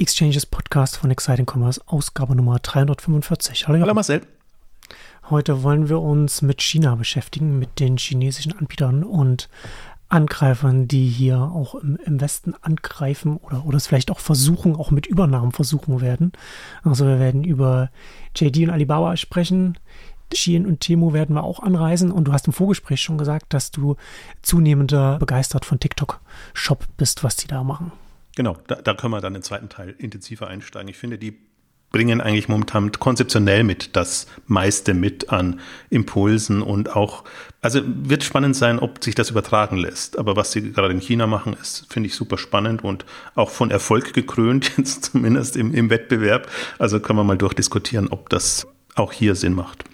Exchanges Podcast von Exciting Commerce, Ausgabe Nummer 345. Hallo, Hallo Marcel. Heute wollen wir uns mit China beschäftigen, mit den chinesischen Anbietern und Angreifern, die hier auch im, im, Westen angreifen oder, oder es vielleicht auch versuchen, auch mit Übernahmen versuchen werden. Also wir werden über JD und Alibaba sprechen, Shein und Temu werden wir auch anreisen. Und du hast im Vorgespräch schon gesagt, dass du zunehmender begeistert von TikTok-Shop bist, was die da machen. Genau, da, da können wir dann im zweiten Teil intensiver einsteigen. Ich finde, die bringen eigentlich momentan konzeptionell mit das meiste mit an Impulsen und auch, also wird spannend sein, ob sich das übertragen lässt. Aber was sie gerade in China machen, ist, finde ich super spannend und auch von Erfolg gekrönt, jetzt zumindest im, im Wettbewerb. Also können wir mal durchdiskutieren, ob das auch hier Sinn macht.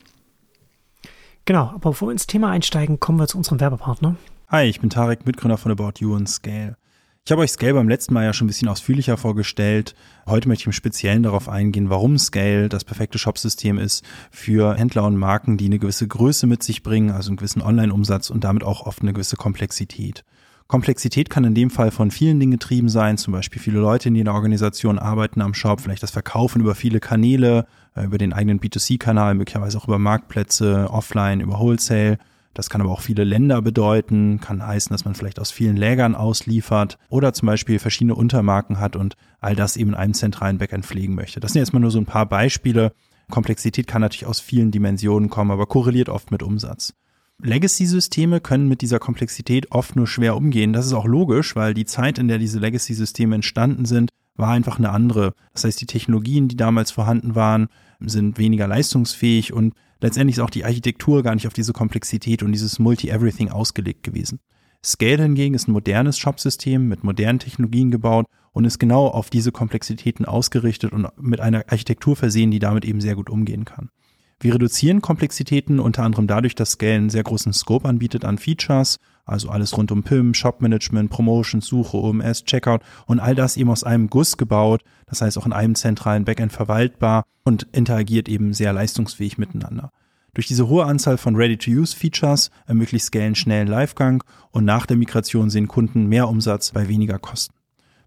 Genau, aber bevor wir ins Thema einsteigen, kommen wir zu unserem Werbepartner. Hi, ich bin Tarek, Mitgründer von About You und Scale. Ich habe euch Scale beim letzten Mal ja schon ein bisschen ausführlicher vorgestellt. Heute möchte ich im Speziellen darauf eingehen, warum Scale das perfekte Shopsystem ist für Händler und Marken, die eine gewisse Größe mit sich bringen, also einen gewissen Online-Umsatz und damit auch oft eine gewisse Komplexität. Komplexität kann in dem Fall von vielen Dingen getrieben sein, zum Beispiel viele Leute in jeder Organisation arbeiten am Shop, vielleicht das Verkaufen über viele Kanäle, äh, über den eigenen B2C-Kanal, möglicherweise auch über Marktplätze, offline, über Wholesale. Das kann aber auch viele Länder bedeuten, kann heißen, dass man vielleicht aus vielen Lägern ausliefert oder zum Beispiel verschiedene Untermarken hat und all das eben in einem zentralen Backend pflegen möchte. Das sind jetzt mal nur so ein paar Beispiele. Komplexität kann natürlich aus vielen Dimensionen kommen, aber korreliert oft mit Umsatz. Legacy-Systeme können mit dieser Komplexität oft nur schwer umgehen. Das ist auch logisch, weil die Zeit, in der diese Legacy-Systeme entstanden sind, war einfach eine andere. Das heißt, die Technologien, die damals vorhanden waren, sind weniger leistungsfähig und letztendlich ist auch die Architektur gar nicht auf diese Komplexität und dieses Multi-Everything ausgelegt gewesen. Scale hingegen ist ein modernes Shop-System mit modernen Technologien gebaut und ist genau auf diese Komplexitäten ausgerichtet und mit einer Architektur versehen, die damit eben sehr gut umgehen kann. Wir reduzieren Komplexitäten unter anderem dadurch, dass Scale einen sehr großen Scope anbietet an Features, also alles rund um PIM, Shop-Management, Promotions, Suche, OMS, Checkout und all das eben aus einem Guss gebaut, das heißt auch in einem zentralen Backend verwaltbar und interagiert eben sehr leistungsfähig miteinander. Durch diese hohe Anzahl von Ready-to-Use-Features ermöglicht Scale einen schnellen Livegang und nach der Migration sehen Kunden mehr Umsatz bei weniger Kosten.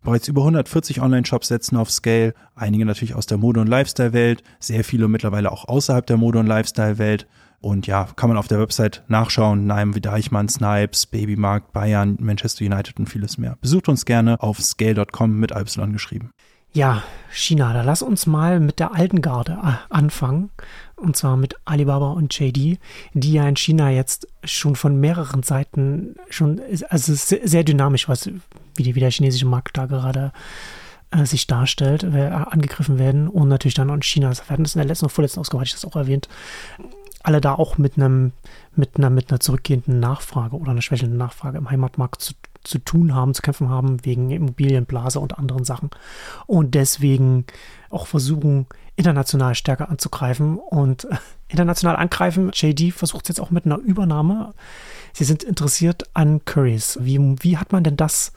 Bereits über 140 Online-Shops setzen auf Scale, einige natürlich aus der Mode- und Lifestyle-Welt, sehr viele mittlerweile auch außerhalb der Mode- und Lifestyle-Welt. Und ja, kann man auf der Website nachschauen, wie Deichmann, Snipes, Babymarkt, Bayern, Manchester United und vieles mehr. Besucht uns gerne auf scale.com mit Y geschrieben. Ja, China, da lass uns mal mit der alten Garde äh, anfangen. Und zwar mit Alibaba und JD, die ja in China jetzt schon von mehreren Seiten schon, also sehr, sehr dynamisch, was, wie, die, wie der chinesische Markt da gerade äh, sich darstellt, äh, angegriffen werden. Und natürlich dann auch in China. Wir hatten das in der letzten und vorletzten Ausgabe, hatte ich das auch erwähnt. Alle da auch mit einem, mit einer, mit einer zurückgehenden Nachfrage oder einer schwächelnden Nachfrage im Heimatmarkt zu zu tun haben, zu kämpfen haben, wegen Immobilienblase und anderen Sachen. Und deswegen auch versuchen, international stärker anzugreifen und äh, international angreifen. JD versucht es jetzt auch mit einer Übernahme. Sie sind interessiert an Currys. Wie, wie hat man denn das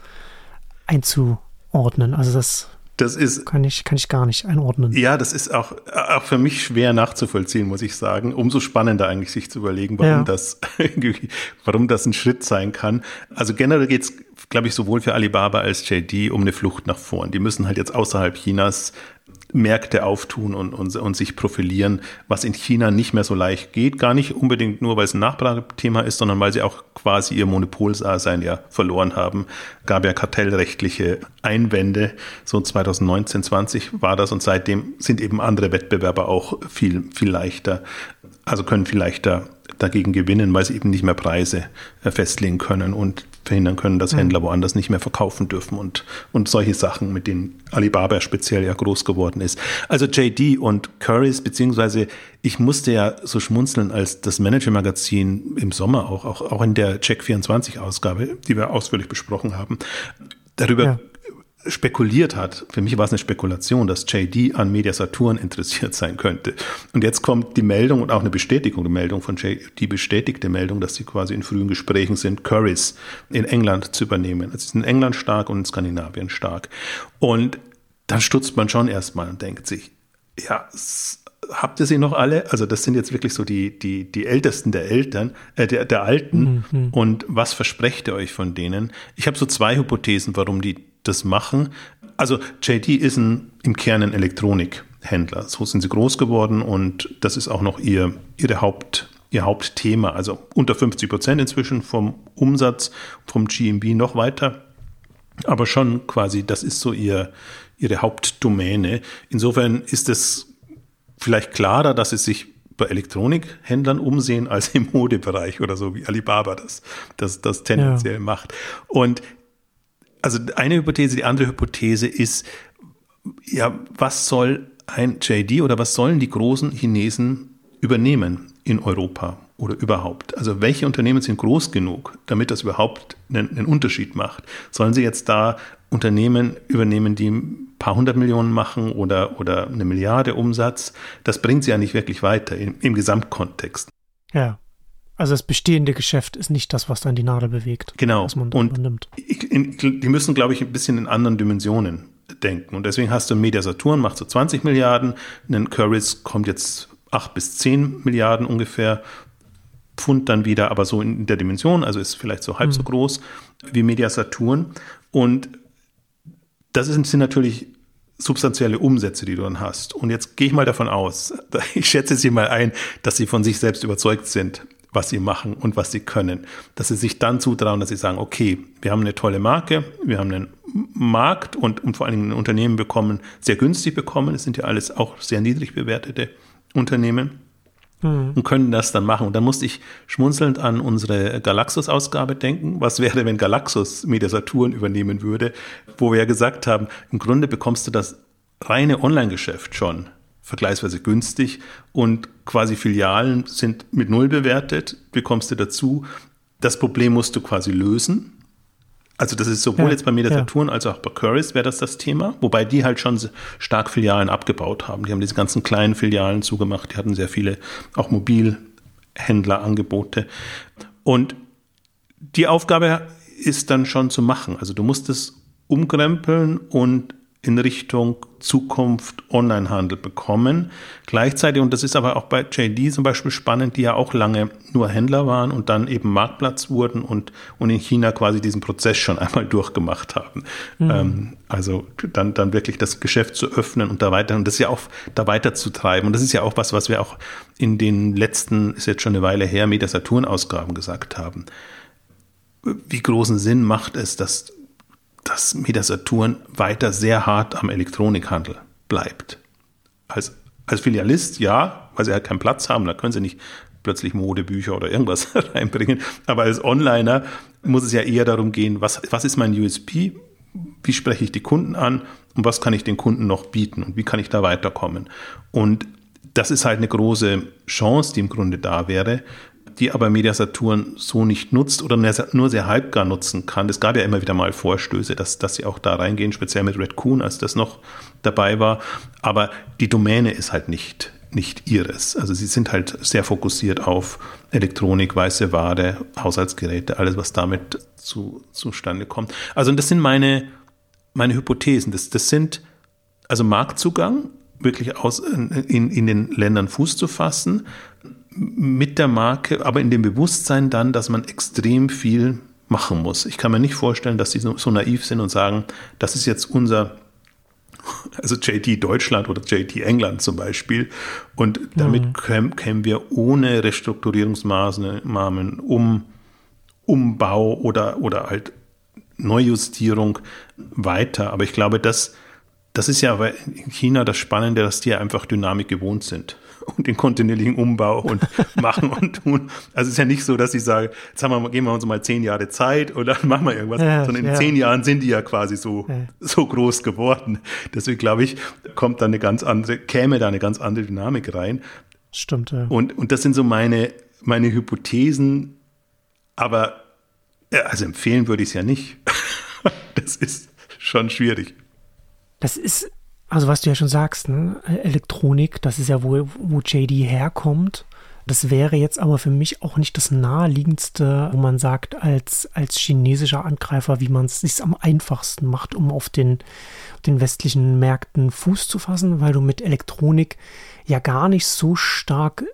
einzuordnen? Also das das ist, kann, ich, kann ich gar nicht einordnen. Ja, das ist auch, auch für mich schwer nachzuvollziehen, muss ich sagen. Umso spannender eigentlich, sich zu überlegen, warum, ja. das, warum das ein Schritt sein kann. Also generell geht es, glaube ich, sowohl für Alibaba als JD um eine Flucht nach vorn. Die müssen halt jetzt außerhalb Chinas Märkte auftun und, und, und sich profilieren, was in China nicht mehr so leicht geht. Gar nicht unbedingt nur, weil es ein Nachfragethema ist, sondern weil sie auch quasi ihr Monopolsein ja verloren haben. Gab ja kartellrechtliche Einwände. So 2019, 20 war das und seitdem sind eben andere Wettbewerber auch viel, viel leichter, also können viel leichter dagegen gewinnen, weil sie eben nicht mehr Preise äh, festlegen können und verhindern können, dass mhm. Händler woanders nicht mehr verkaufen dürfen und, und solche Sachen, mit denen Alibaba speziell ja groß geworden ist. Also JD und Currys, beziehungsweise ich musste ja so schmunzeln, als das Manager-Magazin im Sommer auch, auch, auch in der Check24-Ausgabe, die wir ausführlich besprochen haben, darüber ja spekuliert hat, für mich war es eine Spekulation, dass JD an Media Saturn interessiert sein könnte. Und jetzt kommt die Meldung und auch eine Bestätigung, die Meldung von JD, die bestätigte Meldung, dass sie quasi in frühen Gesprächen sind, Currys in England zu übernehmen. Es ist in England stark und in Skandinavien stark. Und dann stutzt man schon erstmal und denkt sich, ja, habt ihr sie noch alle? Also das sind jetzt wirklich so die, die, die Ältesten der Eltern, äh, der, der Alten. Mhm. Und was versprecht ihr euch von denen? Ich habe so zwei Hypothesen, warum die das machen. Also JD ist ein, im Kern ein Elektronikhändler. So sind sie groß geworden und das ist auch noch ihr, ihre Haupt, ihr Hauptthema. Also unter 50 Prozent inzwischen vom Umsatz, vom GMB noch weiter. Aber schon quasi, das ist so ihr, ihre Hauptdomäne. Insofern ist es vielleicht klarer, dass sie sich bei Elektronikhändlern umsehen als im Modebereich oder so, wie Alibaba das, das, das tendenziell ja. macht. Und also eine Hypothese, die andere Hypothese ist, ja, was soll ein JD oder was sollen die großen Chinesen übernehmen in Europa oder überhaupt? Also welche Unternehmen sind groß genug, damit das überhaupt einen, einen Unterschied macht? Sollen sie jetzt da Unternehmen übernehmen, die ein paar hundert Millionen machen oder, oder eine Milliarde Umsatz? Das bringt sie ja nicht wirklich weiter im, im Gesamtkontext. Ja. Also das bestehende Geschäft ist nicht das, was dann die Nadel bewegt. Genau. Was man und übernimmt. die müssen, glaube ich, ein bisschen in anderen Dimensionen denken. Und deswegen hast du Media Saturn, macht so 20 Milliarden, ein Currys kommt jetzt 8 bis 10 Milliarden ungefähr, Pfund dann wieder, aber so in der Dimension, also ist vielleicht so halb mhm. so groß wie Media Saturn. Und das sind natürlich substanzielle Umsätze, die du dann hast. Und jetzt gehe ich mal davon aus, ich schätze sie mal ein, dass sie von sich selbst überzeugt sind was sie machen und was sie können. Dass sie sich dann zutrauen, dass sie sagen, okay, wir haben eine tolle Marke, wir haben einen Markt und, und vor allen Dingen ein Unternehmen bekommen, sehr günstig bekommen. Es sind ja alles auch sehr niedrig bewertete Unternehmen mhm. und können das dann machen. Und dann musste ich schmunzelnd an unsere Galaxus-Ausgabe denken. Was wäre, wenn Galaxus Media Saturn übernehmen würde, wo wir ja gesagt haben, im Grunde bekommst du das reine Online-Geschäft schon vergleichsweise günstig und quasi Filialen sind mit Null bewertet, bekommst du dazu. Das Problem musst du quasi lösen. Also das ist sowohl ja, jetzt bei Media Saturn ja. als auch bei Currys wäre das das Thema, wobei die halt schon stark Filialen abgebaut haben. Die haben diese ganzen kleinen Filialen zugemacht, die hatten sehr viele auch Mobilhändlerangebote. Und die Aufgabe ist dann schon zu machen. Also du musst es umkrempeln und in Richtung Zukunft Onlinehandel bekommen. Gleichzeitig, und das ist aber auch bei JD zum Beispiel spannend, die ja auch lange nur Händler waren und dann eben Marktplatz wurden und, und in China quasi diesen Prozess schon einmal durchgemacht haben. Mhm. Ähm, also dann, dann wirklich das Geschäft zu öffnen und da weiter, und das ja auch da weiter zu treiben. Und das ist ja auch was, was wir auch in den letzten, ist jetzt schon eine Weile her, Meta Saturn Ausgaben gesagt haben. Wie großen Sinn macht es, dass dass Meta Saturn weiter sehr hart am Elektronikhandel bleibt. Als, als Filialist ja, weil sie halt keinen Platz haben, da können sie nicht plötzlich Modebücher oder irgendwas reinbringen. Aber als Onliner muss es ja eher darum gehen, was, was ist mein USP? Wie spreche ich die Kunden an? Und was kann ich den Kunden noch bieten? Und wie kann ich da weiterkommen? Und das ist halt eine große Chance, die im Grunde da wäre, die aber Media Saturn so nicht nutzt oder nur sehr halbgar nutzen kann. Es gab ja immer wieder mal Vorstöße, dass, dass sie auch da reingehen, speziell mit Red Coon, als das noch dabei war. Aber die Domäne ist halt nicht, nicht ihres. Also sie sind halt sehr fokussiert auf Elektronik, weiße Ware, Haushaltsgeräte, alles, was damit zu, zustande kommt. Also das sind meine, meine Hypothesen. Das, das sind also Marktzugang, wirklich aus, in, in den Ländern Fuß zu fassen, mit der Marke, aber in dem Bewusstsein dann, dass man extrem viel machen muss. Ich kann mir nicht vorstellen, dass sie so, so naiv sind und sagen, das ist jetzt unser, also JT Deutschland oder JT England zum Beispiel. Und damit mhm. kämen, kämen wir ohne Restrukturierungsmaßnahmen um Umbau oder, oder halt Neujustierung weiter. Aber ich glaube, das, das ist ja in China das Spannende, dass die einfach Dynamik gewohnt sind und den kontinuierlichen Umbau und machen und tun. Also es ist ja nicht so, dass ich sage, jetzt haben wir, geben wir uns mal zehn Jahre Zeit und dann machen wir irgendwas. Ja, Sondern in ja. zehn Jahren sind die ja quasi so, ja. so groß geworden. Deswegen glaube ich, kommt da eine ganz andere, käme da eine ganz andere Dynamik rein. Stimmt, ja. Und, und das sind so meine, meine Hypothesen, aber also empfehlen würde ich es ja nicht. das ist schon schwierig. Das ist also was du ja schon sagst, ne? Elektronik, das ist ja wohl, wo JD herkommt. Das wäre jetzt aber für mich auch nicht das naheliegendste, wo man sagt, als, als chinesischer Angreifer, wie man es sich am einfachsten macht, um auf den, den westlichen Märkten Fuß zu fassen, weil du mit Elektronik ja gar nicht so stark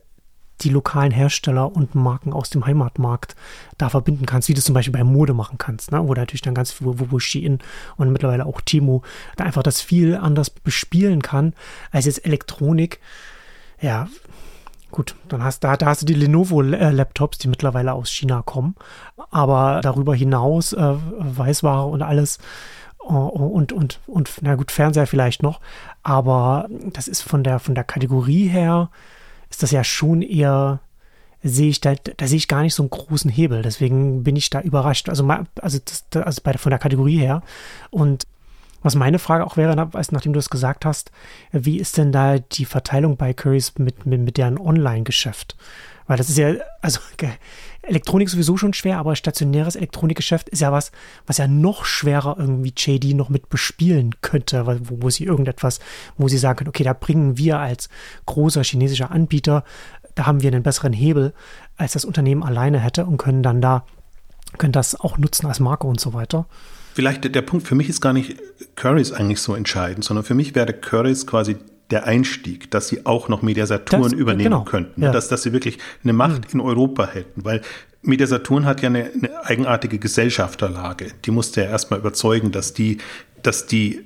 die lokalen Hersteller und Marken aus dem Heimatmarkt da verbinden kannst, wie du zum Beispiel bei Mode machen kannst, ne? wo natürlich dann ganz viel, wo Shein und mittlerweile auch Timo da einfach das viel anders bespielen kann, als jetzt Elektronik. Ja, Gut, dann hast da, da hast du die Lenovo-Laptops, die mittlerweile aus China kommen. Aber darüber hinaus äh, Weißware und alles äh, und, und, und, na gut, Fernseher vielleicht noch. Aber das ist von der, von der Kategorie her, ist das ja schon eher, sehe ich da, da sehe ich gar nicht so einen großen Hebel. Deswegen bin ich da überrascht. Also, also, das, also bei, von der Kategorie her. Und was meine Frage auch wäre, nachdem du es gesagt hast, wie ist denn da die Verteilung bei Currys mit, mit, mit deren Online-Geschäft? Weil das ist ja, also Elektronik sowieso schon schwer, aber stationäres Elektronikgeschäft ist ja was, was ja noch schwerer irgendwie JD noch mit bespielen könnte, wo, wo sie irgendetwas, wo sie sagen können, okay, da bringen wir als großer chinesischer Anbieter, da haben wir einen besseren Hebel, als das Unternehmen alleine hätte und können dann da, können das auch nutzen als Marke und so weiter. Vielleicht der Punkt für mich ist gar nicht Currys eigentlich so entscheidend, sondern für mich wäre Currys quasi der Einstieg, dass sie auch noch Mediasaturen übernehmen genau. könnten, ja. dass, dass sie wirklich eine Macht mhm. in Europa hätten, weil Mediasaturn hat ja eine, eine eigenartige Gesellschafterlage. Die musste ja erstmal überzeugen, dass die, dass die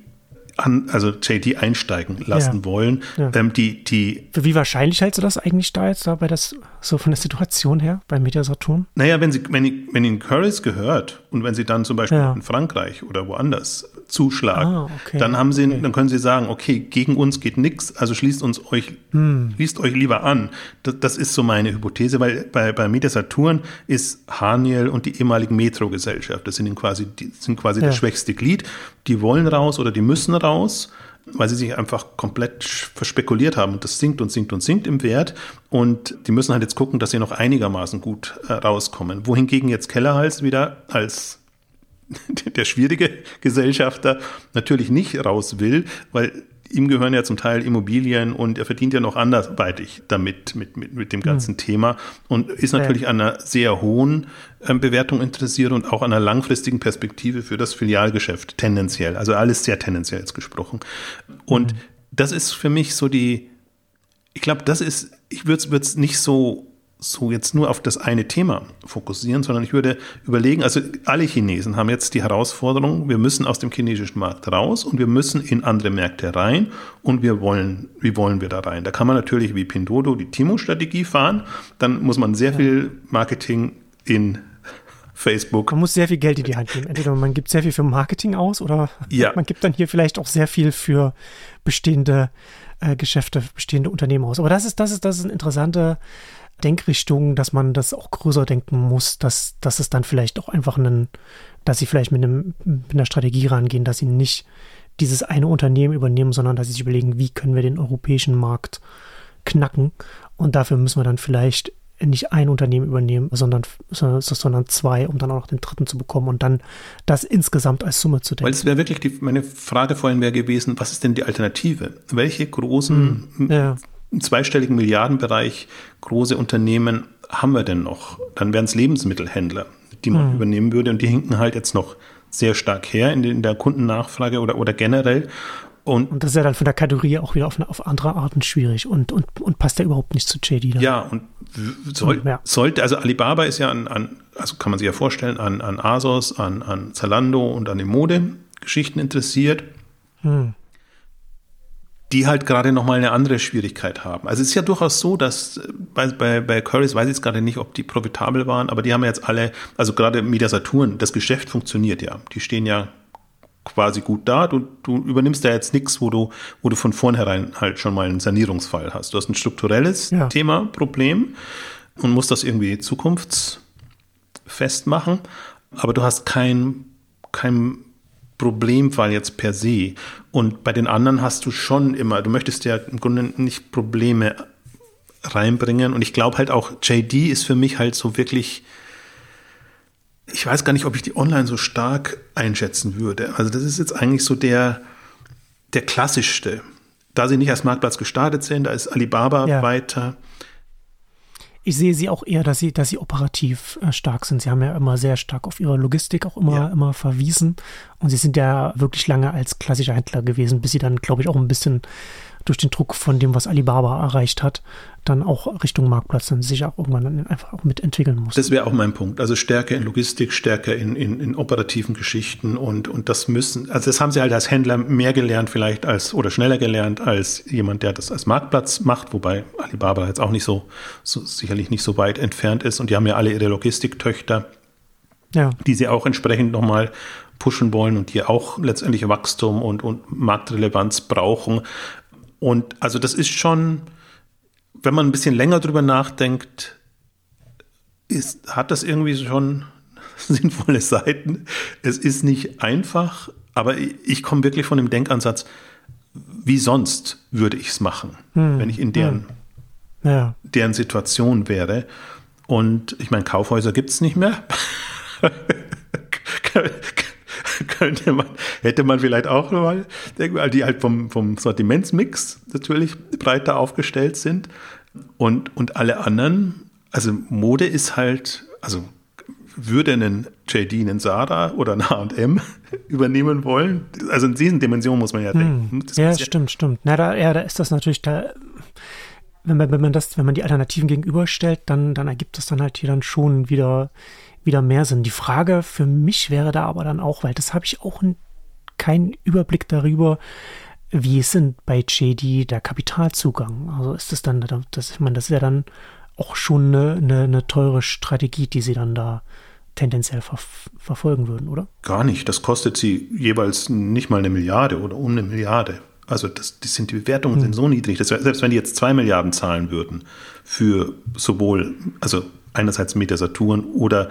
an, also JD einsteigen lassen ja. wollen. Ja. Ähm, die, die, Wie wahrscheinlich hältst du das eigentlich da jetzt, da bei das, so von der Situation her, bei Media Saturn? Naja, wenn sie, wenn, wenn ihnen Currys gehört und wenn sie dann zum Beispiel ja. in Frankreich oder woanders zuschlagen, ah, okay. dann haben sie, okay. dann können sie sagen, okay, gegen uns geht nichts, also schließt uns euch, hm. schließt euch lieber an. Das, das, ist so meine Hypothese, weil bei, bei Media Saturn ist Haniel und die ehemaligen Metro-Gesellschaft, das sind quasi, die sind quasi das schwächste Glied. Die wollen raus oder die müssen raus weil sie sich einfach komplett verspekuliert haben und das sinkt und sinkt und sinkt im Wert und die müssen halt jetzt gucken, dass sie noch einigermaßen gut äh, rauskommen. Wohingegen jetzt Kellerhals wieder als der schwierige Gesellschafter natürlich nicht raus will, weil ihm gehören ja zum Teil Immobilien und er verdient ja noch anderweitig damit, mit, mit, mit dem ganzen mhm. Thema und ist natürlich an einer sehr hohen ähm, Bewertung interessiert und auch an einer langfristigen Perspektive für das Filialgeschäft tendenziell. Also alles sehr tendenziell jetzt gesprochen. Und mhm. das ist für mich so die, ich glaube, das ist, ich würde es nicht so so jetzt nur auf das eine Thema fokussieren, sondern ich würde überlegen, also alle Chinesen haben jetzt die Herausforderung, wir müssen aus dem chinesischen Markt raus und wir müssen in andere Märkte rein und wir wollen, wie wollen wir da rein? Da kann man natürlich wie Pindodo die Timo-Strategie fahren, dann muss man sehr viel Marketing in Facebook. Man muss sehr viel Geld in die Hand nehmen. Entweder man gibt sehr viel für Marketing aus oder ja. man gibt dann hier vielleicht auch sehr viel für bestehende äh, Geschäfte, bestehende Unternehmen aus. Aber das ist, das ist, das ist ein interessanter Denkrichtung, dass man das auch größer denken muss, dass, dass es dann vielleicht auch einfach einen, dass sie vielleicht mit, einem, mit einer Strategie rangehen, dass sie nicht dieses eine Unternehmen übernehmen, sondern dass sie sich überlegen, wie können wir den europäischen Markt knacken. Und dafür müssen wir dann vielleicht nicht ein Unternehmen übernehmen, sondern, sondern zwei, um dann auch noch den dritten zu bekommen und dann das insgesamt als Summe zu denken. Weil es wäre wirklich die, meine Frage vorhin wäre gewesen, was ist denn die Alternative? Welche großen hm, ja im zweistelligen Milliardenbereich große Unternehmen haben wir denn noch? Dann wären es Lebensmittelhändler, die man mhm. übernehmen würde und die hinken halt jetzt noch sehr stark her in, in der Kundennachfrage oder, oder generell. Und, und, das ist ja dann von der Kategorie auch wieder auf, auf andere Arten schwierig und, und, und passt ja überhaupt nicht zu JD. Dann. Ja, und soll, ja. sollte, also Alibaba ist ja an, an, also kann man sich ja vorstellen, an, an Asos, an, an Zalando und an den Modegeschichten interessiert. Hm die halt gerade nochmal eine andere Schwierigkeit haben. Also es ist ja durchaus so, dass äh, bei, bei, bei Currys weiß ich jetzt gerade nicht, ob die profitabel waren, aber die haben ja jetzt alle, also gerade Media Saturn, das Geschäft funktioniert ja. Die stehen ja quasi gut da. Du, du übernimmst da jetzt nichts, wo du, wo du von vornherein halt schon mal einen Sanierungsfall hast. Du hast ein strukturelles ja. Thema, Problem und musst das irgendwie zukunftsfest machen, aber du hast kein, kein Problemfall jetzt per se. Und bei den anderen hast du schon immer, du möchtest ja im Grunde nicht Probleme reinbringen. Und ich glaube halt auch, JD ist für mich halt so wirklich, ich weiß gar nicht, ob ich die online so stark einschätzen würde. Also das ist jetzt eigentlich so der, der klassischste. Da sie nicht als Marktplatz gestartet sind, da ist Alibaba ja. weiter ich sehe sie auch eher, dass sie, dass sie operativ äh, stark sind. Sie haben ja immer sehr stark auf ihre Logistik auch immer, ja. immer verwiesen. Und sie sind ja wirklich lange als klassischer Händler gewesen, bis sie dann, glaube ich, auch ein bisschen durch den Druck von dem, was Alibaba erreicht hat, dann auch Richtung Marktplatz dann sich auch irgendwann dann einfach auch mitentwickeln muss. Das wäre auch mein Punkt. Also stärker in Logistik, stärker in, in, in operativen Geschichten und, und das müssen, also das haben sie halt als Händler mehr gelernt vielleicht als oder schneller gelernt als jemand, der das als Marktplatz macht, wobei Alibaba jetzt auch nicht so, so sicherlich nicht so weit entfernt ist und die haben ja alle ihre Logistiktöchter, ja. die sie auch entsprechend nochmal pushen wollen und die auch letztendlich Wachstum und, und Marktrelevanz brauchen. Und also das ist schon, wenn man ein bisschen länger drüber nachdenkt, ist, hat das irgendwie schon sinnvolle Seiten. Es ist nicht einfach, aber ich komme wirklich von dem Denkansatz, wie sonst würde ich es machen, hm, wenn ich in deren, ja. deren Situation wäre. Und ich meine, Kaufhäuser gibt es nicht mehr. könnte man, hätte man vielleicht auch mal, die halt vom, vom Sortimentsmix natürlich breiter aufgestellt sind. Und, und alle anderen, also Mode ist halt, also würde einen JD, einen Sarah oder ein H&M übernehmen wollen? Also in diesen Dimensionen muss man ja denken. Hm. ja, ja, stimmt, stimmt. Na, da, ja, da ist das natürlich, da, wenn man, wenn man das, wenn man die Alternativen gegenüberstellt, dann, dann ergibt das dann halt hier dann schon wieder wieder mehr Sinn. Die Frage für mich wäre da aber dann auch, weil das habe ich auch keinen Überblick darüber, wie ist denn bei JD der Kapitalzugang? Also ist das dann, das, ich meine, das ist ja dann auch schon eine, eine, eine teure Strategie, die sie dann da tendenziell ver verfolgen würden, oder? Gar nicht. Das kostet sie jeweils nicht mal eine Milliarde oder um eine Milliarde. Also das, das sind die Bewertungen hm. sind so niedrig, dass selbst wenn die jetzt zwei Milliarden zahlen würden für sowohl, also einerseits Media Saturn oder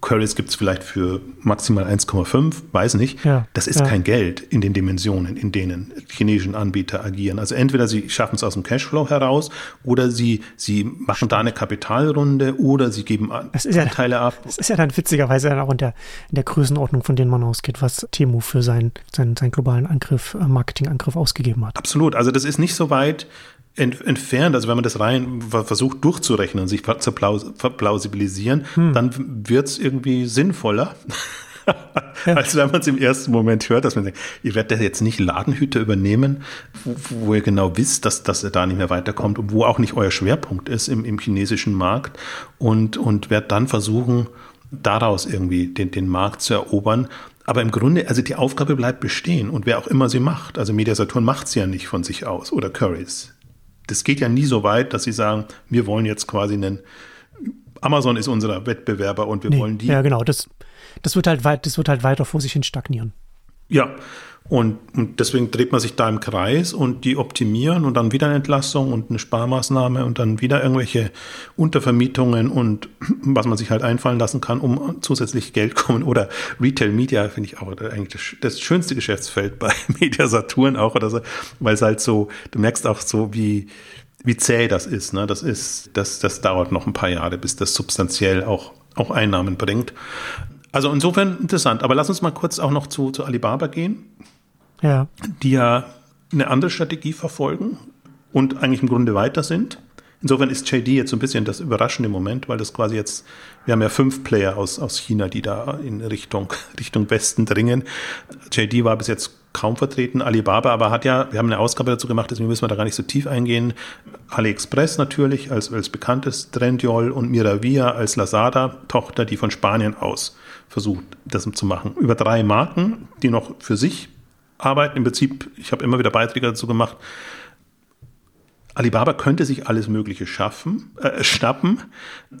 Queries gibt es vielleicht für maximal 1,5, weiß nicht. Ja, das ist ja. kein Geld in den Dimensionen, in denen chinesischen Anbieter agieren. Also entweder sie schaffen es aus dem Cashflow heraus oder sie, sie machen da eine Kapitalrunde oder sie geben Anteile ja, ab. Das ist ja dann witzigerweise auch in der, in der Größenordnung, von denen man ausgeht, was Temu für seinen, seinen, seinen globalen Angriff, äh, Marketingangriff ausgegeben hat. Absolut. Also das ist nicht so weit ent, entfernt, also wenn man das rein versucht durchzurechnen und sich zu plausibilisieren, hm. dann wird es irgendwie sinnvoller. ja. als wenn man es im ersten Moment hört, dass man denkt, ihr werdet jetzt nicht Ladenhüter übernehmen, wo, wo, ihr genau wisst, dass, dass ihr da nicht mehr weiterkommt und wo auch nicht euer Schwerpunkt ist im, im chinesischen Markt und, und werdet dann versuchen, daraus irgendwie den, den Markt zu erobern. Aber im Grunde, also die Aufgabe bleibt bestehen und wer auch immer sie macht. Also Mediasaturn macht sie ja nicht von sich aus oder Currys das geht ja nie so weit, dass sie sagen, wir wollen jetzt quasi einen, Amazon ist unser Wettbewerber und wir nee, wollen die. Ja, genau, das, das wird halt weit, das wird halt weiter vor sich hin stagnieren. Ja, und, und, deswegen dreht man sich da im Kreis und die optimieren und dann wieder eine Entlassung und eine Sparmaßnahme und dann wieder irgendwelche Untervermietungen und was man sich halt einfallen lassen kann, um zusätzlich Geld kommen. Oder Retail Media finde ich auch eigentlich das, das, schönste Geschäftsfeld bei Media Saturn auch oder so, weil es halt so, du merkst auch so, wie, wie zäh das ist. Ne? Das ist, das, das dauert noch ein paar Jahre, bis das substanziell auch, auch Einnahmen bringt. Also insofern interessant. Aber lass uns mal kurz auch noch zu, zu Alibaba gehen ja. die ja eine andere Strategie verfolgen und eigentlich im Grunde weiter sind. Insofern ist JD jetzt so ein bisschen das überraschende Moment, weil das quasi jetzt, wir haben ja fünf Player aus, aus China, die da in Richtung, Richtung Westen dringen. JD war bis jetzt kaum vertreten, Alibaba aber hat ja, wir haben eine Ausgabe dazu gemacht, deswegen müssen wir da gar nicht so tief eingehen. AliExpress natürlich als, als bekanntes, Trendyol und Miravia als Lazada-Tochter, die von Spanien aus versucht, das zu machen. Über drei Marken, die noch für sich arbeiten. Im Prinzip, ich habe immer wieder Beiträge dazu gemacht. Alibaba könnte sich alles Mögliche schaffen, äh, schnappen.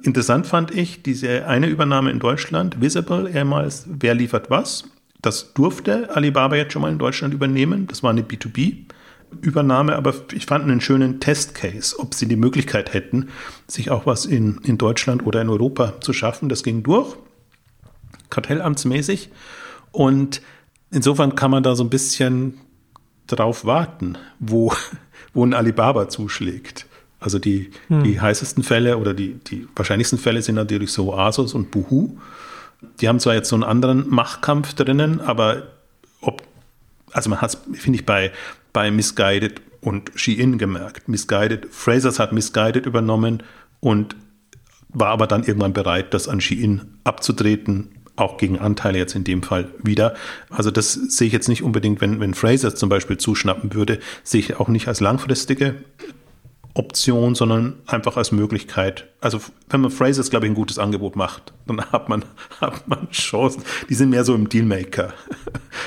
Interessant fand ich diese eine Übernahme in Deutschland, Visible, ehemals Wer liefert was. Das durfte Alibaba jetzt schon mal in Deutschland übernehmen. Das war eine B2B-Übernahme, aber ich fand einen schönen Testcase, ob sie die Möglichkeit hätten, sich auch was in, in Deutschland oder in Europa zu schaffen. Das ging durch, kartellamtsmäßig. Und insofern kann man da so ein bisschen drauf warten, wo, wo ein Alibaba zuschlägt. Also die, hm. die heißesten Fälle oder die, die wahrscheinlichsten Fälle sind natürlich so Asos und Buhu. Die haben zwar jetzt so einen anderen Machtkampf drinnen, aber ob, also man hat es, finde ich, bei, bei Misguided und Shein gemerkt. Misguided, Frasers hat Misguided übernommen und war aber dann irgendwann bereit, das an Shein abzutreten, auch gegen Anteile jetzt in dem Fall wieder. Also das sehe ich jetzt nicht unbedingt, wenn, wenn Fraser zum Beispiel zuschnappen würde, sehe ich auch nicht als langfristige Option, sondern einfach als Möglichkeit. Also wenn man Phrases, glaube ich, ein gutes Angebot macht, dann hat man, hat man Chancen. Die sind mehr so im Dealmaker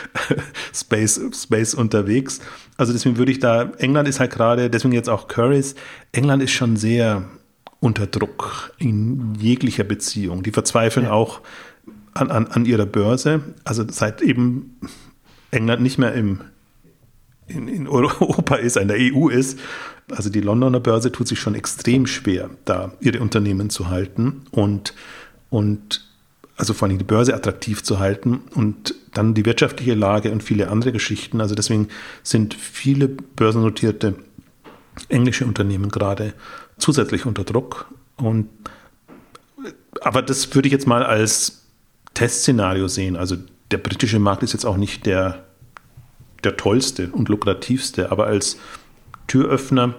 Space, Space unterwegs. Also deswegen würde ich da, England ist halt gerade, deswegen jetzt auch Currys, England ist schon sehr unter Druck in jeglicher Beziehung. Die verzweifeln ja. auch an, an, an ihrer Börse. Also seit eben England nicht mehr im, in, in Europa ist, in der EU ist, also die Londoner Börse tut sich schon extrem schwer, da ihre Unternehmen zu halten und, und also vor allem die Börse attraktiv zu halten und dann die wirtschaftliche Lage und viele andere Geschichten. Also deswegen sind viele börsennotierte englische Unternehmen gerade zusätzlich unter Druck. Und aber das würde ich jetzt mal als Testszenario sehen. Also der britische Markt ist jetzt auch nicht der, der tollste und lukrativste, aber als Türöffner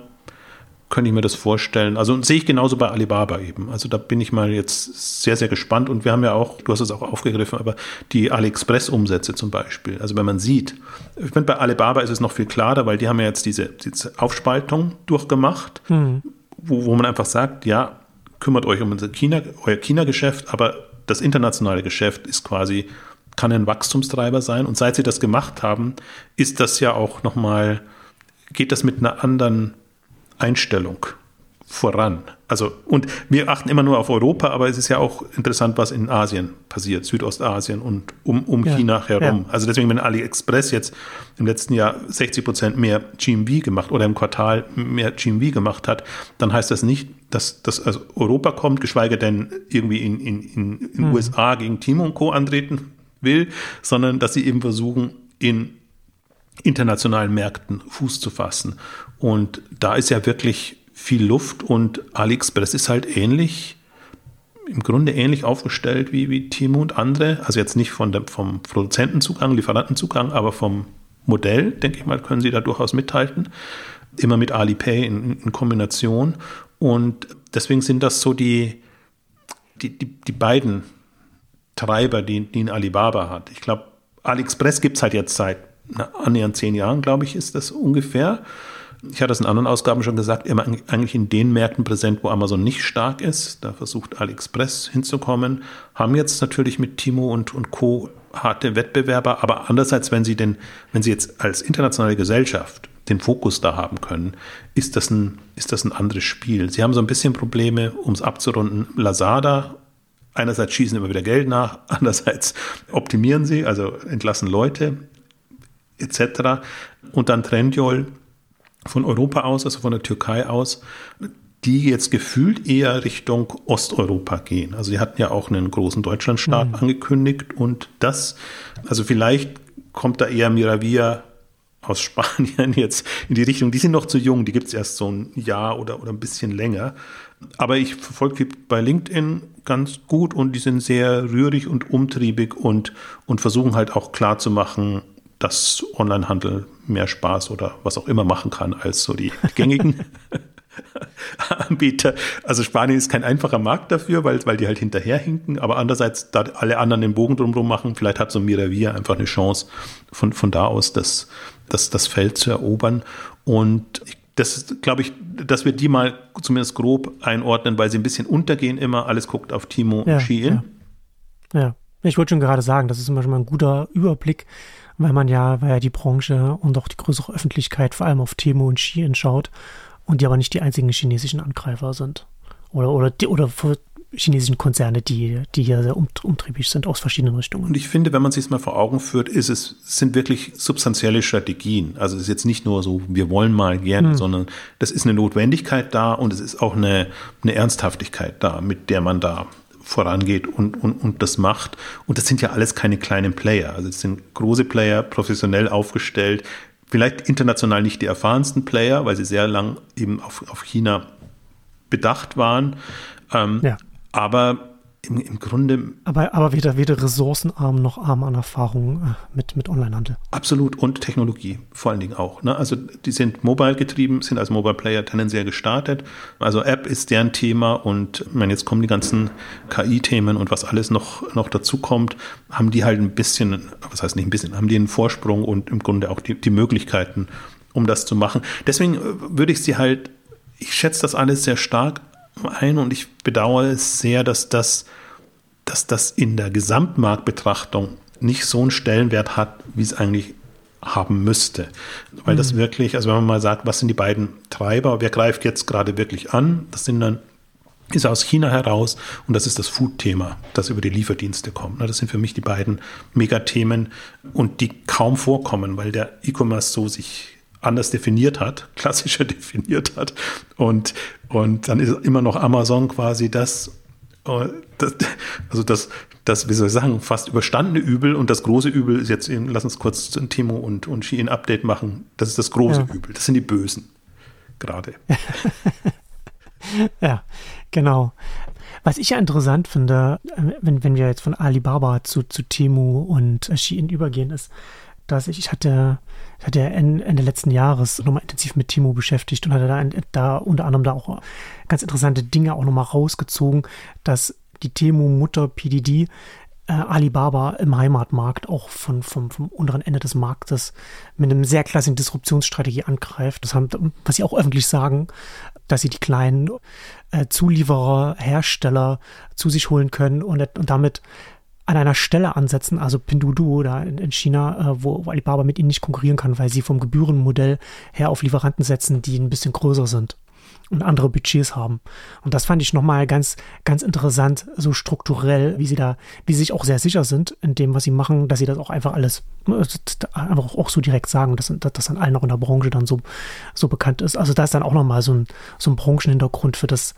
könnte ich mir das vorstellen. Also sehe ich genauso bei Alibaba eben. Also da bin ich mal jetzt sehr, sehr gespannt. Und wir haben ja auch, du hast es auch aufgegriffen, aber die AliExpress-Umsätze zum Beispiel. Also wenn man sieht, ich finde, bei Alibaba ist es noch viel klarer, weil die haben ja jetzt diese, diese Aufspaltung durchgemacht, mhm. wo, wo man einfach sagt, ja, kümmert euch um unser China, euer China-Geschäft, aber das internationale Geschäft ist quasi, kann ein Wachstumstreiber sein. Und seit sie das gemacht haben, ist das ja auch nochmal, geht das mit einer anderen Einstellung voran. Also, und wir achten immer nur auf Europa, aber es ist ja auch interessant, was in Asien passiert, Südostasien und um, um ja, China herum. Ja. Also deswegen, wenn AliExpress jetzt im letzten Jahr 60 Prozent mehr GMV gemacht oder im Quartal mehr GMV gemacht hat, dann heißt das nicht, dass das also Europa kommt, geschweige denn irgendwie in, in, in, in hm. USA gegen Timo und Co. antreten will, sondern dass sie eben versuchen, in internationalen Märkten Fuß zu fassen. Und da ist ja wirklich viel Luft und AliExpress ist halt ähnlich, im Grunde ähnlich aufgestellt wie, wie Timo und andere. Also jetzt nicht von dem, vom Produzentenzugang, Lieferantenzugang, aber vom Modell, denke ich mal, können sie da durchaus mithalten. Immer mit Alipay in, in Kombination. Und deswegen sind das so die, die, die, die beiden Treiber, die, die ein Alibaba hat. Ich glaube, AliExpress gibt es halt jetzt seit na, annähernd zehn Jahren, glaube ich, ist das ungefähr. Ich hatte es in anderen Ausgaben schon gesagt, immer eigentlich in den Märkten präsent, wo Amazon nicht stark ist. Da versucht AliExpress hinzukommen. Haben jetzt natürlich mit Timo und, und Co. harte Wettbewerber, aber andererseits, wenn sie denn, wenn sie jetzt als internationale Gesellschaft den Fokus da haben können, ist das ein, ist das ein anderes Spiel. Sie haben so ein bisschen Probleme, um es abzurunden. Lazada einerseits schießen immer wieder Geld nach, andererseits optimieren sie, also entlassen Leute etc. Und dann Trendyol von Europa aus, also von der Türkei aus, die jetzt gefühlt eher Richtung Osteuropa gehen. Also sie hatten ja auch einen großen Deutschlandstaat mhm. angekündigt und das, also vielleicht kommt da eher Miravia aus Spanien jetzt in die Richtung. Die sind noch zu jung, die gibt es erst so ein Jahr oder, oder ein bisschen länger. Aber ich verfolge die bei LinkedIn ganz gut und die sind sehr rührig und umtriebig und, und versuchen halt auch klar zu machen, dass Onlinehandel mehr Spaß oder was auch immer machen kann als so die gängigen Anbieter. Also Spanien ist kein einfacher Markt dafür, weil, weil die halt hinterherhinken, aber andererseits, da alle anderen den Bogen drumherum machen, vielleicht hat so Miravia einfach eine Chance, von, von da aus das, das, das Feld zu erobern. Und ich, das glaube ich, dass wir die mal zumindest grob einordnen, weil sie ein bisschen untergehen immer. Alles guckt auf Timo ja, und Shein. Ja. ja. ich wollte schon gerade sagen, das ist immer schon mal ein guter Überblick weil man ja, weil ja die Branche und auch die größere Öffentlichkeit vor allem auf Temo und Shein schaut und die aber nicht die einzigen chinesischen Angreifer sind. Oder, oder, die, oder chinesischen Konzerne, die, die hier sehr umtriebig sind aus verschiedenen Richtungen. Und ich finde, wenn man sich es mal vor Augen führt, ist es, sind wirklich substanzielle Strategien. Also es ist jetzt nicht nur so, wir wollen mal gerne, hm. sondern das ist eine Notwendigkeit da und es ist auch eine, eine Ernsthaftigkeit da, mit der man da vorangeht und, und, und das macht. Und das sind ja alles keine kleinen Player. Also es sind große Player, professionell aufgestellt, vielleicht international nicht die erfahrensten Player, weil sie sehr lang eben auf, auf China bedacht waren. Ähm, ja. Aber im, im Grunde. Aber, aber weder, weder ressourcenarm noch arm an Erfahrung äh, mit, mit Onlinehandel. Absolut und Technologie vor allen Dingen auch. Ne? Also die sind mobile getrieben, sind als Mobile Player tendenziell gestartet. Also App ist deren Thema und ich meine, jetzt kommen die ganzen KI-Themen und was alles noch, noch dazu kommt, haben die halt ein bisschen, was heißt nicht ein bisschen, haben die einen Vorsprung und im Grunde auch die, die Möglichkeiten, um das zu machen. Deswegen äh, würde ich sie halt, ich schätze das alles sehr stark ein und ich bedauere es sehr, dass das, dass das in der Gesamtmarktbetrachtung nicht so einen Stellenwert hat, wie es eigentlich haben müsste. Weil mhm. das wirklich, also wenn man mal sagt, was sind die beiden Treiber, wer greift jetzt gerade wirklich an, das sind dann ist aus China heraus und das ist das Food-Thema, das über die Lieferdienste kommt. Das sind für mich die beiden Megathemen und die kaum vorkommen, weil der E-Commerce so sich anders definiert hat, klassischer definiert hat. Und, und dann ist immer noch Amazon quasi das, äh, das also das, das, wie soll ich sagen, fast überstandene Übel und das große Übel ist jetzt, lass uns kurz Timo und, und Ski ein Update machen. Das ist das große ja. Übel. Das sind die Bösen. Gerade. ja, genau. Was ich ja interessant finde, wenn, wenn wir jetzt von Alibaba zu, zu Temu und Shein übergehen, ist, dass ich, ich hatte, ich hatte Ende letzten Jahres nochmal intensiv mit Timo beschäftigt und hatte da, da unter anderem da auch ganz interessante Dinge auch nochmal rausgezogen, dass die Temu-Mutter PDD äh, Alibaba im Heimatmarkt auch von, vom, vom unteren Ende des Marktes mit einem sehr klassischen Disruptionsstrategie angreift. Das haben, was sie auch öffentlich sagen, dass sie die kleinen äh, Zulieferer, Hersteller zu sich holen können und, und damit an einer Stelle ansetzen, also Pinduoduo da in, in China, äh, wo, wo Alibaba mit ihnen nicht konkurrieren kann, weil sie vom Gebührenmodell her auf Lieferanten setzen, die ein bisschen größer sind und andere Budgets haben. Und das fand ich nochmal ganz, ganz interessant, so strukturell, wie sie da, wie sie sich auch sehr sicher sind in dem, was sie machen, dass sie das auch einfach alles einfach auch so direkt sagen, dass, das an allen auch in der Branche dann so, so bekannt ist. Also da ist dann auch nochmal so ein, so ein Branchenhintergrund für das,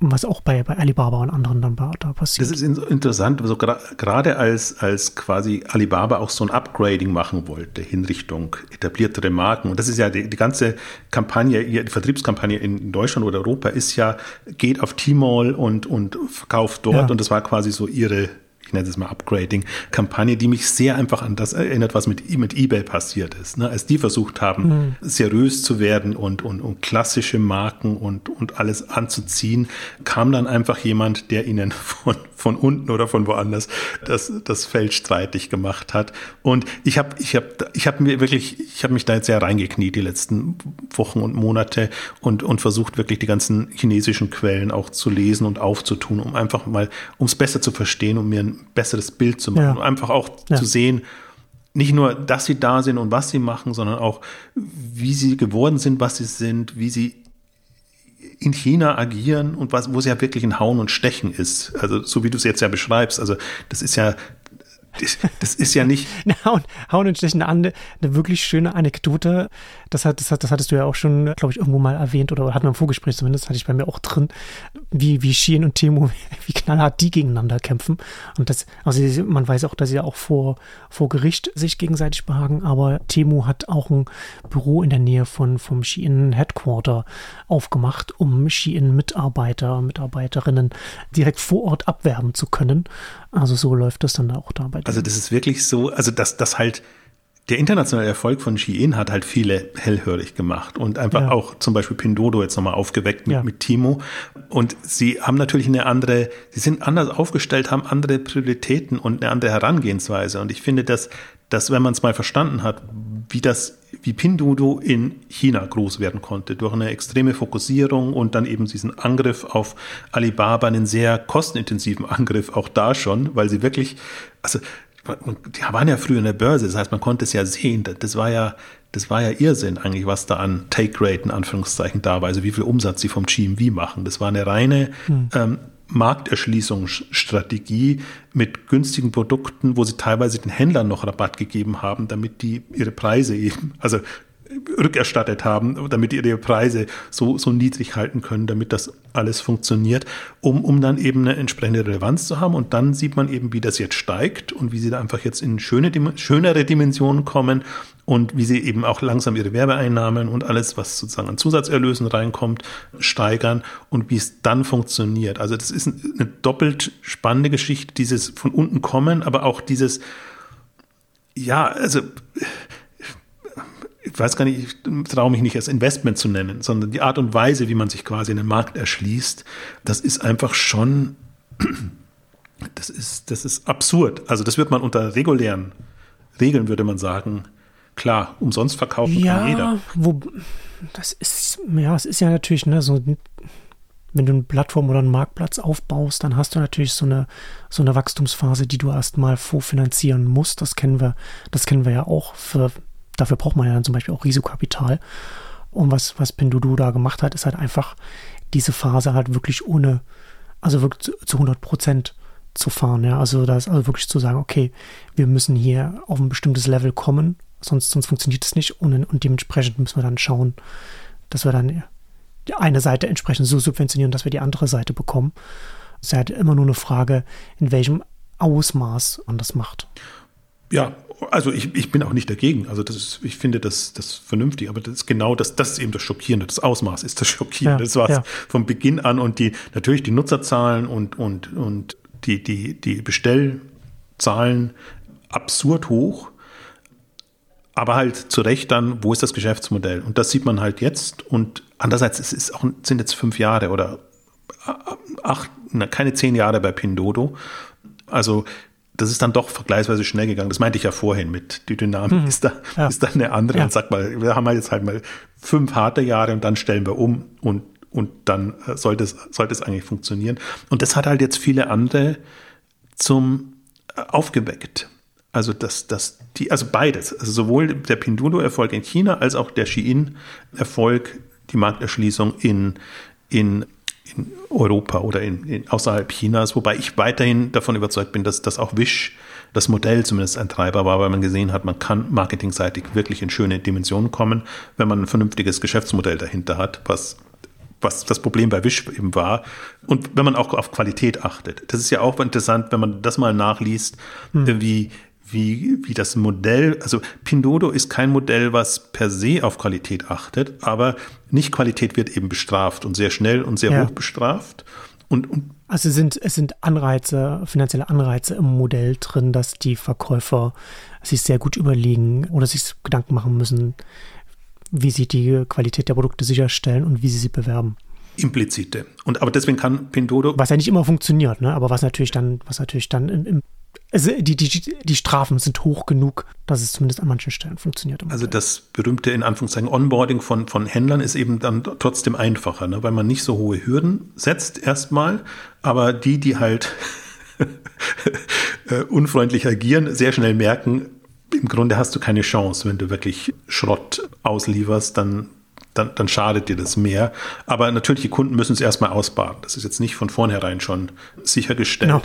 was auch bei, bei Alibaba und anderen dann da passiert. Das ist interessant, also gerade als, als quasi Alibaba auch so ein Upgrading machen wollte in Richtung etabliertere Marken. Und das ist ja die, die ganze Kampagne, die Vertriebskampagne in Deutschland oder Europa ist ja, geht auf Tmall und, und verkauft dort. Ja. Und das war quasi so ihre ich nenne es mal Upgrading-Kampagne, die mich sehr einfach an das erinnert, was mit, mit eBay passiert ist. Ne? Als die versucht haben, mhm. seriös zu werden und, und, und klassische Marken und, und alles anzuziehen, kam dann einfach jemand, der ihnen von, von unten oder von woanders das, das Feld streitig gemacht hat. Und ich habe ich hab, ich hab mir wirklich, ich habe mich da jetzt sehr reingekniet die letzten Wochen und Monate und, und versucht wirklich die ganzen chinesischen Quellen auch zu lesen und aufzutun, um einfach mal, um es besser zu verstehen, um mir ein besseres Bild zu machen. Ja. Einfach auch ja. zu sehen, nicht nur, dass sie da sind und was sie machen, sondern auch, wie sie geworden sind, was sie sind, wie sie in China agieren und was, wo es ja wirklich ein Hauen und Stechen ist. Also so wie du es jetzt ja beschreibst. Also das ist ja das, das ist ja nicht. Hauen, Hauen und Stechen eine, eine wirklich schöne Anekdote. Das, hat, das, hat, das hattest du ja auch schon, glaube ich, irgendwo mal erwähnt oder hatten wir im Vorgespräch zumindest, hatte ich bei mir auch drin, wie, wie Schien und Temo, wie knallhart die gegeneinander kämpfen. Und das, also man weiß auch, dass sie ja auch vor, vor Gericht sich gegenseitig behagen, aber Temo hat auch ein Büro in der Nähe von, vom Schien Headquarter aufgemacht, um Schien Mitarbeiter, Mitarbeiterinnen direkt vor Ort abwerben zu können. Also so läuft das dann auch dabei. Also das ist wirklich so, also dass das halt der internationale Erfolg von Shein hat halt viele hellhörig gemacht und einfach ja. auch zum Beispiel Pindodo jetzt nochmal aufgeweckt mit, ja. mit Timo. Und sie haben natürlich eine andere, sie sind anders aufgestellt, haben andere Prioritäten und eine andere Herangehensweise. Und ich finde, dass, dass wenn man es mal verstanden hat, wie das, wie Pinduoduo in China groß werden konnte, durch eine extreme Fokussierung und dann eben diesen Angriff auf Alibaba, einen sehr kostenintensiven Angriff auch da schon, weil sie wirklich, also die waren ja früher in der Börse, das heißt, man konnte es ja sehen. Das war ja, das war ja Irrsinn eigentlich, was da an Take Rate in Anführungszeichen da war, also wie viel Umsatz sie vom GMV machen. Das war eine reine hm. ähm, Markterschließungsstrategie mit günstigen Produkten, wo sie teilweise den Händlern noch Rabatt gegeben haben, damit die ihre Preise eben, also rückerstattet haben, damit die ihre Preise so, so niedrig halten können, damit das alles funktioniert, um, um dann eben eine entsprechende Relevanz zu haben. Und dann sieht man eben, wie das jetzt steigt und wie sie da einfach jetzt in schöne, schönere Dimensionen kommen und wie sie eben auch langsam ihre Werbeeinnahmen und alles, was sozusagen an Zusatzerlösen reinkommt, steigern und wie es dann funktioniert. Also das ist eine doppelt spannende Geschichte, dieses von unten kommen, aber auch dieses, ja, also ich weiß gar nicht, ich traue mich nicht als Investment zu nennen, sondern die Art und Weise, wie man sich quasi in den Markt erschließt, das ist einfach schon, das ist, das ist absurd. Also das wird man unter regulären Regeln, würde man sagen, klar, umsonst verkaufen ja, kann jeder. Wo, das ist, ja, es ist ja natürlich, ne, so, wenn du eine Plattform oder einen Marktplatz aufbaust, dann hast du natürlich so eine, so eine Wachstumsphase, die du erstmal vorfinanzieren musst. Das kennen wir, das kennen wir ja auch für Dafür braucht man ja dann zum Beispiel auch Risikokapital. Und was, was Pinduoduo da gemacht hat, ist halt einfach diese Phase halt wirklich ohne, also wirklich zu, zu 100 Prozent zu fahren. Ja, also das also wirklich zu sagen, okay, wir müssen hier auf ein bestimmtes Level kommen, sonst, sonst funktioniert es nicht. Und, und dementsprechend müssen wir dann schauen, dass wir dann die eine Seite entsprechend so subventionieren, dass wir die andere Seite bekommen. Es ist halt immer nur eine Frage, in welchem Ausmaß man das macht. Ja, also ich, ich bin auch nicht dagegen. Also das ist, ich finde das, das vernünftig, aber das ist genau das, das ist eben das Schockierende. Das Ausmaß ist das Schockierende. Ja, das war es ja. von Beginn an und die, natürlich die Nutzerzahlen und, und, und die, die, die Bestellzahlen absurd hoch. Aber halt zu Recht dann, wo ist das Geschäftsmodell? Und das sieht man halt jetzt. Und andererseits, es ist auch, sind jetzt fünf Jahre oder acht, keine zehn Jahre bei Pindodo. Also das ist dann doch vergleichsweise schnell gegangen. Das meinte ich ja vorhin mit, die Dynamik mhm. ist, da, ja. ist da eine andere. Ja. Und sag mal, wir haben halt jetzt halt mal fünf harte Jahre und dann stellen wir um und, und dann äh, sollte es, sollte es eigentlich funktionieren. Und das hat halt jetzt viele andere zum äh, aufgeweckt. Also das, das, die, also beides. Also sowohl der Pinduoduo-Erfolg in China als auch der Shein-Erfolg, die Markterschließung in, in in Europa oder in, in, außerhalb Chinas, wobei ich weiterhin davon überzeugt bin, dass, dass auch Wish das Modell zumindest ein Treiber war, weil man gesehen hat, man kann marketingseitig wirklich in schöne Dimensionen kommen, wenn man ein vernünftiges Geschäftsmodell dahinter hat, was was das Problem bei Wish eben war. Und wenn man auch auf Qualität achtet. Das ist ja auch interessant, wenn man das mal nachliest, hm. wie, wie, wie das Modell, also Pindodo ist kein Modell, was per se auf Qualität achtet, aber Nicht-Qualität wird eben bestraft und sehr schnell und sehr ja. hoch bestraft. Und, und also es sind, es sind Anreize, finanzielle Anreize im Modell drin, dass die Verkäufer sich sehr gut überlegen oder sich Gedanken machen müssen, wie sie die Qualität der Produkte sicherstellen und wie sie sie bewerben implizite. Und aber deswegen kann Pindodo. Was ja nicht immer funktioniert, ne? Aber was natürlich dann, was natürlich dann im, im also die, die, die Strafen sind hoch genug, dass es zumindest an manchen Stellen funktioniert. Also das berühmte in Anführungszeichen Onboarding von, von Händlern ist eben dann trotzdem einfacher, ne? weil man nicht so hohe Hürden setzt erstmal, aber die, die halt äh, unfreundlich agieren, sehr schnell merken, im Grunde hast du keine Chance, wenn du wirklich Schrott auslieferst, dann dann, dann schadet dir das mehr. Aber natürlich, die Kunden müssen es erstmal ausbaden. Das ist jetzt nicht von vornherein schon sichergestellt. Genau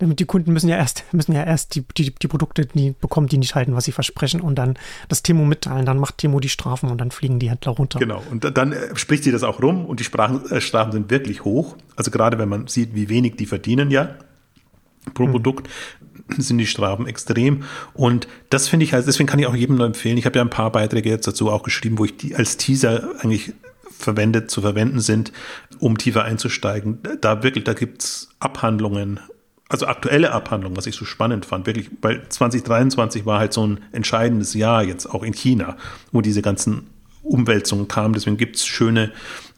die Kunden müssen ja erst, müssen ja erst die, die, die Produkte die bekommen, die nicht halten, was sie versprechen und dann das Timo mitteilen, dann macht Timo die Strafen und dann fliegen die Händler runter. Genau, und dann äh, spricht sie das auch rum und die Sprachen, äh, Strafen sind wirklich hoch. Also gerade wenn man sieht, wie wenig die verdienen ja pro hm. Produkt, sind die Strafen extrem. Und das finde ich halt, deswegen kann ich auch jedem nur empfehlen. Ich habe ja ein paar Beiträge jetzt dazu auch geschrieben, wo ich die als Teaser eigentlich verwendet, zu verwenden sind, um tiefer einzusteigen. Da wirklich, da gibt's Abhandlungen also aktuelle Abhandlung, was ich so spannend fand, wirklich, weil 2023 war halt so ein entscheidendes Jahr jetzt auch in China, wo diese ganzen Umwälzungen kamen. Deswegen gibt's schöne,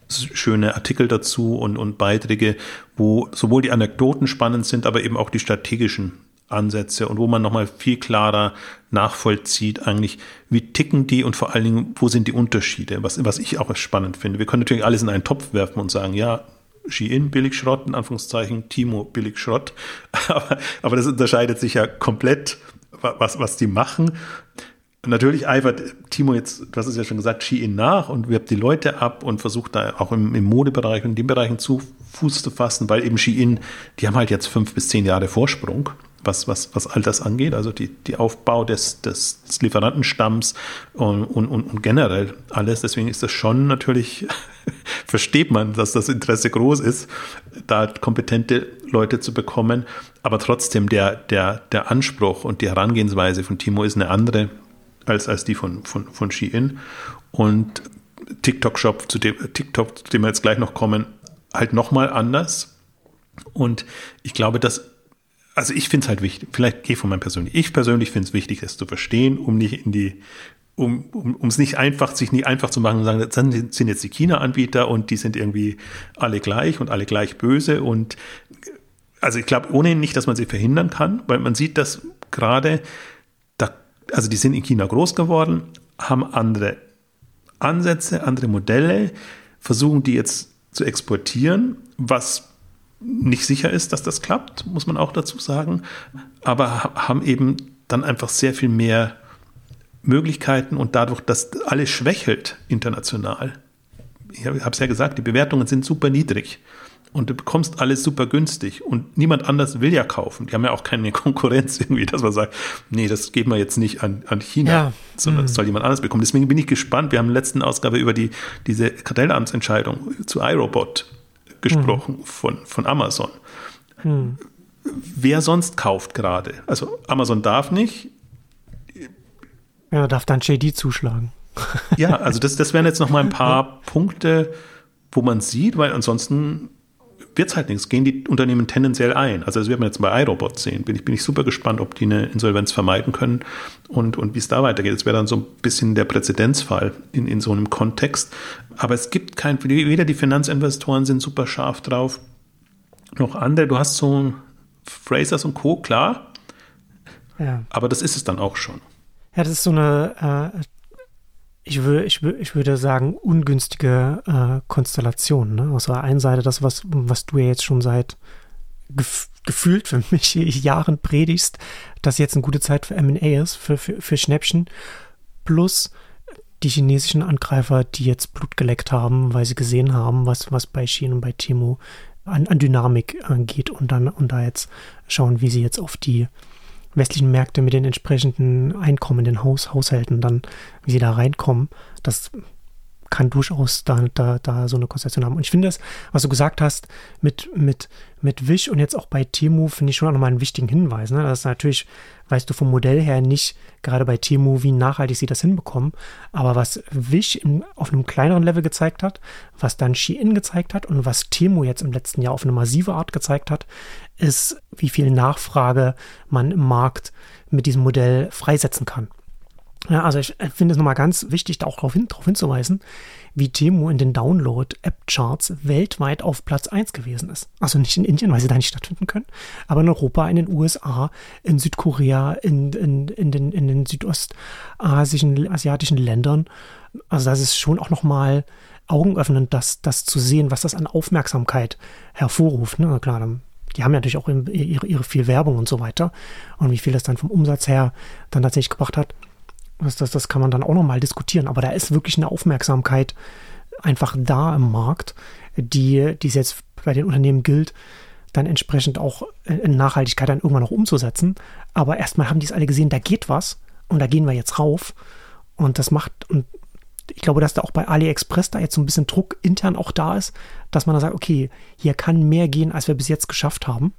schöne Artikel dazu und, und Beiträge, wo sowohl die Anekdoten spannend sind, aber eben auch die strategischen Ansätze und wo man nochmal viel klarer nachvollzieht, eigentlich, wie ticken die und vor allen Dingen, wo sind die Unterschiede, was, was ich auch spannend finde. Wir können natürlich alles in einen Topf werfen und sagen, ja, Ski-In Billigschrott, in Anführungszeichen, Timo Billigschrott. Aber, aber das unterscheidet sich ja komplett, was, was die machen. Natürlich eifert Timo jetzt, du hast es ja schon gesagt, Ski-In nach und wirbt die Leute ab und versucht da auch im, im Modebereich und in den Bereichen zu Fuß zu fassen, weil eben Ski-In, die haben halt jetzt fünf bis zehn Jahre Vorsprung was, was, was all das angeht, also die, die Aufbau des, des, des Lieferantenstamms und, und, und generell alles. Deswegen ist das schon natürlich, versteht man, dass das Interesse groß ist, da kompetente Leute zu bekommen. Aber trotzdem, der, der, der Anspruch und die Herangehensweise von Timo ist eine andere als, als die von, von, von Shein. Und TikTok-Shop, zu dem, TikTok, zu dem wir jetzt gleich noch kommen, halt nochmal anders. Und ich glaube, dass also ich finde es halt wichtig, vielleicht gehe von meinem persönlich, ich persönlich finde es wichtig, das zu verstehen, um nicht in die, um um um, es nicht einfach, sich nicht einfach zu machen und sagen, dann sind jetzt die China-Anbieter und die sind irgendwie alle gleich und alle gleich böse und also ich glaube ohnehin nicht, dass man sie verhindern kann, weil man sieht, dass gerade da, also die sind in China groß geworden, haben andere Ansätze, andere Modelle, versuchen die jetzt zu exportieren, was nicht sicher ist, dass das klappt, muss man auch dazu sagen, aber haben eben dann einfach sehr viel mehr Möglichkeiten und dadurch, dass alles schwächelt international. Ich habe es ja gesagt, die Bewertungen sind super niedrig und du bekommst alles super günstig und niemand anders will ja kaufen. Die haben ja auch keine Konkurrenz irgendwie, dass man sagt, nee, das geben wir jetzt nicht an, an China, ja. sondern das mhm. soll jemand anders bekommen. Deswegen bin ich gespannt. Wir haben in der letzten Ausgabe über die, diese Kartellamtsentscheidung zu iRobot gesprochen hm. von, von Amazon. Hm. Wer sonst kauft gerade? Also Amazon darf nicht. Ja, darf dann JD zuschlagen. ja, also das, das wären jetzt noch mal ein paar Punkte, wo man sieht, weil ansonsten wird es halt nichts. Gehen die Unternehmen tendenziell ein. Also das wird man jetzt bei iRobot sehen. Bin ich, bin ich super gespannt, ob die eine Insolvenz vermeiden können und, und wie es da weitergeht. Das wäre dann so ein bisschen der Präzedenzfall in, in so einem Kontext. Aber es gibt kein, weder die Finanzinvestoren sind super scharf drauf, noch andere. Du hast so Frasers und Co., klar. Ja. Aber das ist es dann auch schon. Ja, das ist so eine, äh, ich, würde, ich, ich würde sagen, ungünstige äh, Konstellation. Ne? Auf der einen Seite das, was, was du ja jetzt schon seit gef gefühlt für mich Jahren predigst, dass jetzt eine gute Zeit für M&A ist, für, für, für Schnäppchen, plus die chinesischen Angreifer, die jetzt Blut geleckt haben, weil sie gesehen haben, was, was bei Schien und bei Timo an, an Dynamik äh, geht und dann und da jetzt schauen, wie sie jetzt auf die westlichen Märkte mit den entsprechenden Einkommen in den Haus, Haushalten dann, wie sie da reinkommen. Das kann durchaus da, da, da so eine Konstellation haben. Und ich finde das, was du gesagt hast, mit, mit, mit Wish und jetzt auch bei Temu, finde ich schon auch nochmal einen wichtigen Hinweis. Ne? Das ist natürlich, weißt du vom Modell her nicht, gerade bei Temu, wie nachhaltig sie das hinbekommen. Aber was Wish in, auf einem kleineren Level gezeigt hat, was dann Shein gezeigt hat und was Temu jetzt im letzten Jahr auf eine massive Art gezeigt hat, ist, wie viel Nachfrage man im Markt mit diesem Modell freisetzen kann. Ja, also ich finde es nochmal ganz wichtig, da auch darauf, hin, hinzuweisen, wie Temu in den Download-App-Charts weltweit auf Platz 1 gewesen ist. Also nicht in Indien, weil sie da nicht stattfinden können, aber in Europa, in den USA, in Südkorea, in, in, in, den, in den südostasischen asiatischen Ländern. Also das ist schon auch nochmal augenöffnend, das, das zu sehen, was das an Aufmerksamkeit hervorruft. Ne? Klar, die haben ja natürlich auch ihre, ihre viel Werbung und so weiter. Und wie viel das dann vom Umsatz her dann tatsächlich gebracht hat. Das, das, das kann man dann auch nochmal diskutieren. Aber da ist wirklich eine Aufmerksamkeit einfach da im Markt, die, es jetzt bei den Unternehmen gilt, dann entsprechend auch in Nachhaltigkeit dann irgendwann noch umzusetzen. Aber erstmal haben die es alle gesehen, da geht was und da gehen wir jetzt rauf. Und das macht, und ich glaube, dass da auch bei AliExpress da jetzt so ein bisschen Druck intern auch da ist, dass man da sagt, okay, hier kann mehr gehen, als wir bis jetzt geschafft haben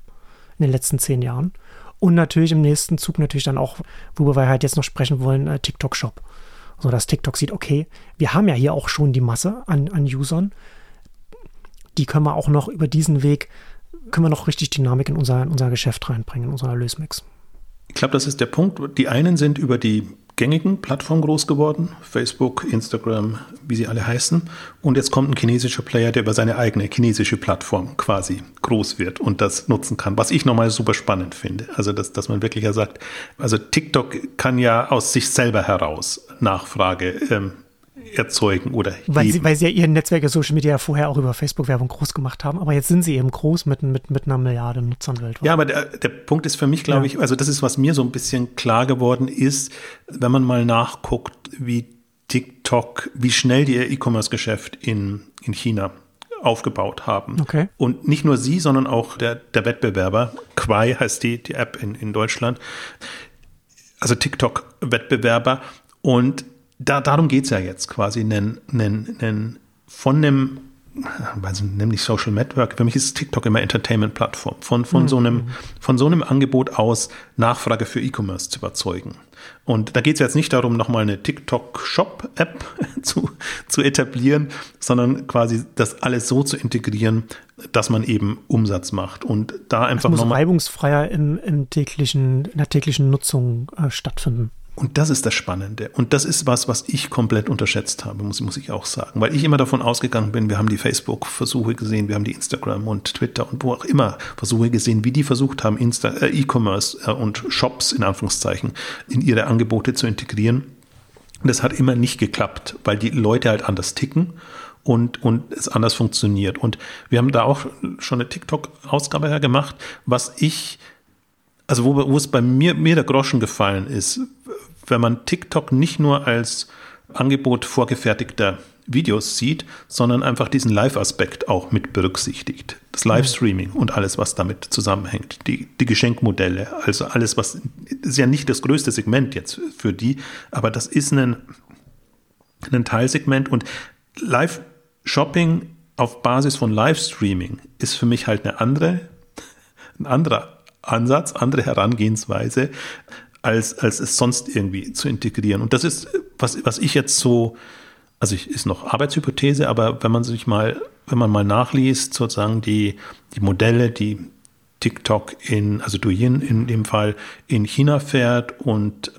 in den letzten zehn Jahren. Und natürlich im nächsten Zug natürlich dann auch, worüber wir halt jetzt noch sprechen wollen, äh, TikTok-Shop. So dass TikTok sieht, okay, wir haben ja hier auch schon die Masse an, an Usern. Die können wir auch noch über diesen Weg, können wir noch richtig Dynamik in unser, in unser Geschäft reinbringen, in unseren Erlösmix. Ich glaube, das ist der Punkt. Die einen sind über die gängigen Plattformen groß geworden, Facebook, Instagram, wie sie alle heißen. Und jetzt kommt ein chinesischer Player, der über seine eigene chinesische Plattform quasi groß wird und das nutzen kann, was ich nochmal super spannend finde. Also, dass, dass man wirklich ja sagt, also TikTok kann ja aus sich selber heraus Nachfrage ähm, erzeugen oder weil sie, weil sie ja ihr Netzwerk Social Media vorher auch über Facebook-Werbung groß gemacht haben, aber jetzt sind sie eben groß mit, mit, mit einer Milliarde Nutzern weltweit. Ja, aber der, der Punkt ist für mich, glaube ja. ich, also das ist, was mir so ein bisschen klar geworden ist, wenn man mal nachguckt, wie TikTok, wie schnell die ihr E-Commerce-Geschäft in, in China aufgebaut haben. Okay. Und nicht nur sie, sondern auch der, der Wettbewerber, Quai heißt die, die App in, in Deutschland, also TikTok-Wettbewerber. Und da, darum geht es ja jetzt quasi, einen, einen, einen, von einem also nämlich Social Network, für mich ist TikTok immer Entertainment-Plattform, von, von, mhm. so einem, von so einem Angebot aus Nachfrage für E-Commerce zu überzeugen. Und da geht es jetzt nicht darum, nochmal eine TikTok-Shop-App zu, zu etablieren, sondern quasi das alles so zu integrieren, dass man eben Umsatz macht und da einfach nochmal. muss reibungsfreier im, im täglichen, in der täglichen Nutzung äh, stattfinden. Und das ist das Spannende. Und das ist was, was ich komplett unterschätzt habe, muss, muss ich auch sagen. Weil ich immer davon ausgegangen bin, wir haben die Facebook-Versuche gesehen, wir haben die Instagram und Twitter und wo auch immer Versuche gesehen, wie die versucht haben, äh, E-Commerce äh, und Shops in Anführungszeichen in ihre Angebote zu integrieren. Und das hat immer nicht geklappt, weil die Leute halt anders ticken und, und es anders funktioniert. Und wir haben da auch schon eine TikTok-Ausgabe gemacht, was ich also wo, wo es bei mir, mir der Groschen gefallen ist, wenn man TikTok nicht nur als Angebot vorgefertigter Videos sieht, sondern einfach diesen Live-Aspekt auch mit berücksichtigt. Das Livestreaming mhm. und alles, was damit zusammenhängt. Die, die Geschenkmodelle, also alles, was ist ja nicht das größte Segment jetzt für die, aber das ist ein, ein Teilsegment und Live-Shopping auf Basis von Livestreaming ist für mich halt eine andere, ein anderer Ansatz, andere Herangehensweise, als, als es sonst irgendwie zu integrieren. Und das ist, was, was ich jetzt so, also ich, ist noch Arbeitshypothese, aber wenn man sich mal, wenn man mal nachliest, sozusagen die, die Modelle, die TikTok in, also Douyin in dem Fall in China fährt und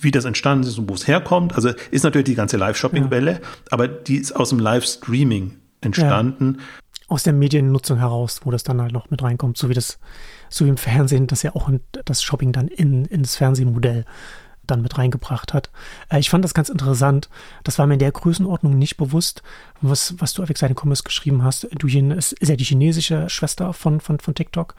wie das entstanden ist und wo es herkommt. Also ist natürlich die ganze Live-Shopping-Welle, ja. aber die ist aus dem Live-Streaming entstanden. Ja. Aus der Mediennutzung heraus, wo das dann halt noch mit reinkommt, so wie das so wie im Fernsehen, das ja auch das Shopping dann in, in das Fernsehmodell dann mit reingebracht hat. Äh, ich fand das ganz interessant. Das war mir in der Größenordnung nicht bewusst, was, was du auf Exciting Commerce geschrieben hast. Du ist, ist ja die chinesische Schwester von, von, von TikTok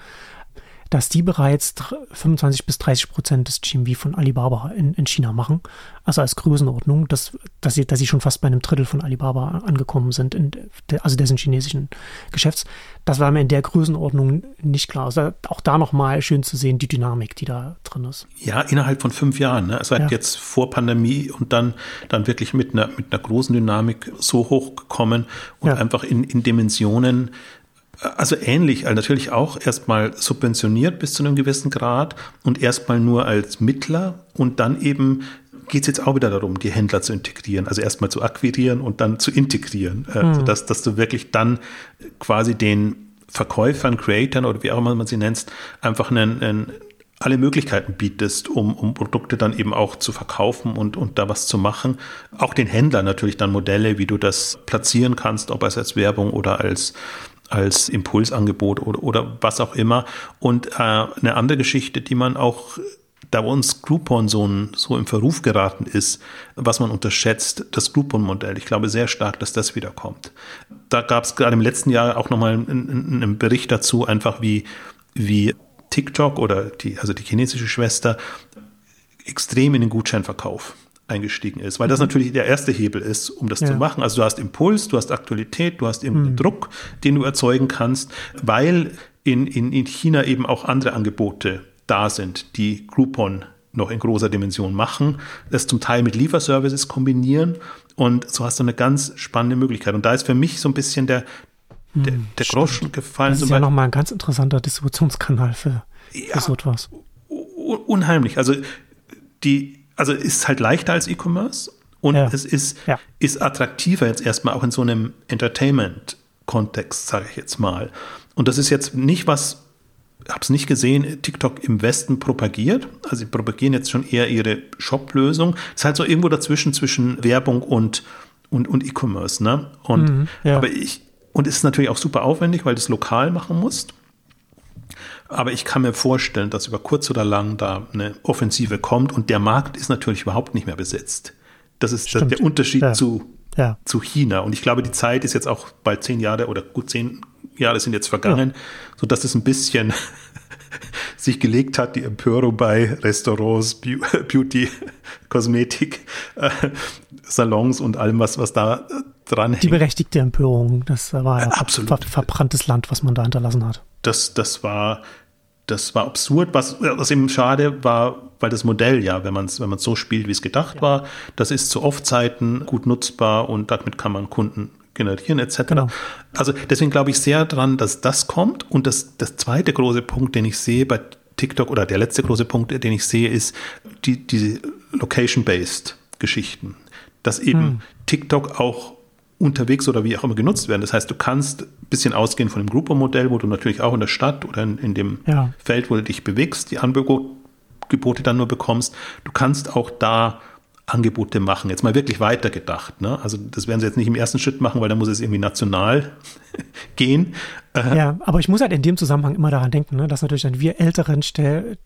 dass die bereits 25 bis 30 Prozent des GMV von Alibaba in, in China machen. Also als Größenordnung, dass, dass, sie, dass sie schon fast bei einem Drittel von Alibaba angekommen sind, in der, also dessen chinesischen Geschäfts. Das war mir in der Größenordnung nicht klar. Also auch da nochmal schön zu sehen, die Dynamik, die da drin ist. Ja, innerhalb von fünf Jahren. Ne? Seit ja. jetzt vor Pandemie und dann, dann wirklich mit einer, mit einer großen Dynamik so hochgekommen und ja. einfach in, in Dimensionen, also ähnlich, also natürlich auch erstmal subventioniert bis zu einem gewissen Grad und erstmal nur als Mittler und dann eben geht es jetzt auch wieder darum, die Händler zu integrieren, also erstmal zu akquirieren und dann zu integrieren, mhm. sodass dass du wirklich dann quasi den Verkäufern, Creatern oder wie auch immer man sie nennt, einfach einen, einen alle Möglichkeiten bietest, um, um Produkte dann eben auch zu verkaufen und, und da was zu machen. Auch den Händlern natürlich dann Modelle, wie du das platzieren kannst, ob es als Werbung oder als als Impulsangebot oder, oder was auch immer. Und äh, eine andere Geschichte, die man auch, da uns Groupon so, ein, so im Verruf geraten ist, was man unterschätzt, das Groupon-Modell. Ich glaube sehr stark, dass das wiederkommt. Da gab es gerade im letzten Jahr auch nochmal einen, einen Bericht dazu, einfach wie, wie TikTok oder die, also die chinesische Schwester extrem in den Gutscheinverkauf eingestiegen ist, weil das mhm. natürlich der erste Hebel ist, um das ja. zu machen. Also du hast Impuls, du hast Aktualität, du hast eben mhm. Druck, den du erzeugen kannst, weil in, in, in China eben auch andere Angebote da sind, die Groupon noch in großer Dimension machen, das zum Teil mit Lieferservices kombinieren und so hast du eine ganz spannende Möglichkeit. Und da ist für mich so ein bisschen der, der, hm, der Groschen gefallen. Das ist ja nochmal ein ganz interessanter Distributionskanal für, ja, für so etwas. Unheimlich. Also die also ist halt leichter als E-Commerce und ja. es ist, ja. ist attraktiver jetzt erstmal auch in so einem Entertainment-Kontext, sage ich jetzt mal. Und das ist jetzt nicht was, habe es nicht gesehen, TikTok im Westen propagiert. Also sie propagieren jetzt schon eher ihre Shop-Lösung. Es ist halt so irgendwo dazwischen zwischen Werbung und und, und E-Commerce, ne? Und mhm, ja. aber ich und es ist natürlich auch super aufwendig, weil du es lokal machen musst. Aber ich kann mir vorstellen, dass über kurz oder lang da eine Offensive kommt und der Markt ist natürlich überhaupt nicht mehr besetzt. Das ist Stimmt. der Unterschied ja. Zu, ja. zu China. Und ich glaube, die Zeit ist jetzt auch bald zehn Jahre oder gut zehn Jahre sind jetzt vergangen, ja. sodass es ein bisschen sich gelegt hat, die Empörung bei Restaurants, Beauty, Kosmetik, äh, Salons und allem, was, was da dranhängt. Die berechtigte Empörung, das war ja Absolut. Ver verbranntes Land, was man da hinterlassen hat. Das, das war, das war absurd. Was, was eben schade war, weil das Modell ja, wenn man es wenn so spielt, wie es gedacht ja. war, das ist zu Off-Zeiten gut nutzbar und damit kann man Kunden generieren etc. Genau. Also deswegen glaube ich sehr dran, dass das kommt. Und das, das zweite große Punkt, den ich sehe bei TikTok oder der letzte große Punkt, den ich sehe, ist die, diese Location-Based Geschichten. Dass eben hm. TikTok auch unterwegs oder wie auch immer genutzt werden. Das heißt, du kannst ein bisschen ausgehen von dem Grouper-Modell, wo du natürlich auch in der Stadt oder in, in dem ja. Feld, wo du dich bewegst, die Angebote dann nur bekommst. Du kannst auch da Angebote machen. Jetzt mal wirklich weitergedacht. Ne? Also das werden sie jetzt nicht im ersten Schritt machen, weil da muss es irgendwie national gehen. Äh, ja, aber ich muss halt in dem Zusammenhang immer daran denken, ne, dass natürlich dann wir Älteren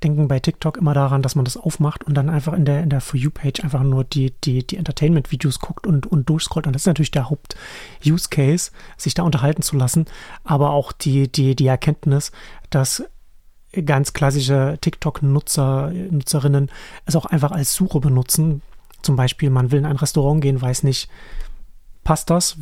denken bei TikTok immer daran, dass man das aufmacht und dann einfach in der, in der For You-Page einfach nur die, die, die Entertainment-Videos guckt und, und durchscrollt. Und das ist natürlich der Haupt-Use-Case, sich da unterhalten zu lassen, aber auch die, die, die Erkenntnis, dass ganz klassische TikTok-Nutzer, Nutzerinnen es auch einfach als Suche benutzen, zum Beispiel, man will in ein Restaurant gehen, weiß nicht, passt das?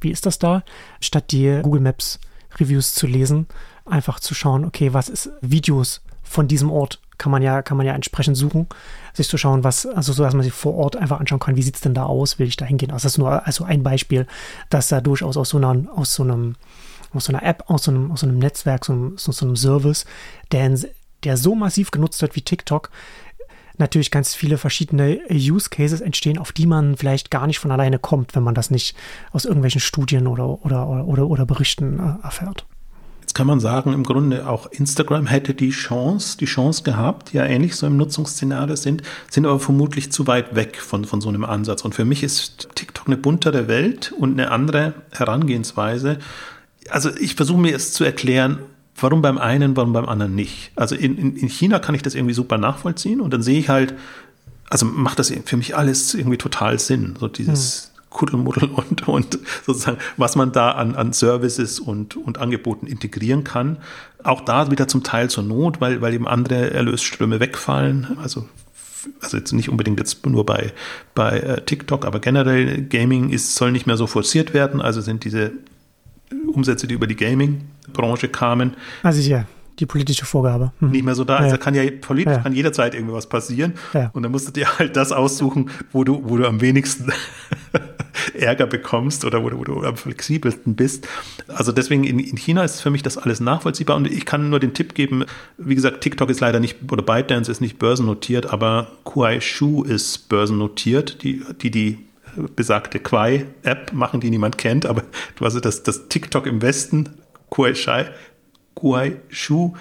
Wie ist das da? Statt die Google Maps Reviews zu lesen, einfach zu schauen, okay, was ist Videos von diesem Ort? Kann man ja, kann man ja entsprechend suchen, sich zu schauen, was, also so, dass man sich vor Ort einfach anschauen kann, wie sieht es denn da aus, will ich da hingehen? Also das ist nur also ein Beispiel, dass da durchaus aus so einer, aus so einem, aus so einer App, aus so einem, aus so einem Netzwerk, so, so, so einem Service, der, der so massiv genutzt wird wie TikTok, natürlich ganz viele verschiedene Use Cases entstehen, auf die man vielleicht gar nicht von alleine kommt, wenn man das nicht aus irgendwelchen Studien oder, oder, oder, oder Berichten äh, erfährt. Jetzt kann man sagen, im Grunde auch Instagram hätte die Chance, die Chance gehabt, die ja ähnlich so im Nutzungsszenario sind, sind aber vermutlich zu weit weg von, von so einem Ansatz. Und für mich ist TikTok eine buntere Welt und eine andere Herangehensweise. Also ich versuche mir es zu erklären, Warum beim einen, warum beim anderen nicht? Also in, in, in China kann ich das irgendwie super nachvollziehen und dann sehe ich halt, also macht das für mich alles irgendwie total Sinn. So dieses hm. Kuddelmuddel und, und sozusagen, was man da an, an Services und, und Angeboten integrieren kann. Auch da wieder zum Teil zur Not, weil, weil eben andere Erlösströme wegfallen. Also also jetzt nicht unbedingt jetzt nur bei, bei äh, TikTok, aber generell Gaming ist, soll nicht mehr so forciert werden. Also sind diese Umsätze, die über die Gaming-Branche kamen. Also ja, die politische Vorgabe. Mhm. Nicht mehr so da. Also ja. kann ja politisch ja. kann jederzeit irgendwas passieren. Ja. Und dann musst du dir halt das aussuchen, wo du, wo du am wenigsten Ärger bekommst oder wo du, wo du am flexibelsten bist. Also deswegen in, in China ist für mich das alles nachvollziehbar. Und ich kann nur den Tipp geben, wie gesagt, TikTok ist leider nicht, oder ByteDance ist nicht börsennotiert, aber Kuaishu ist börsennotiert, die, die, die besagte Quai-App machen, die niemand kennt, aber du hast das, das TikTok im Westen, Kuai Shai, Kuai Shu,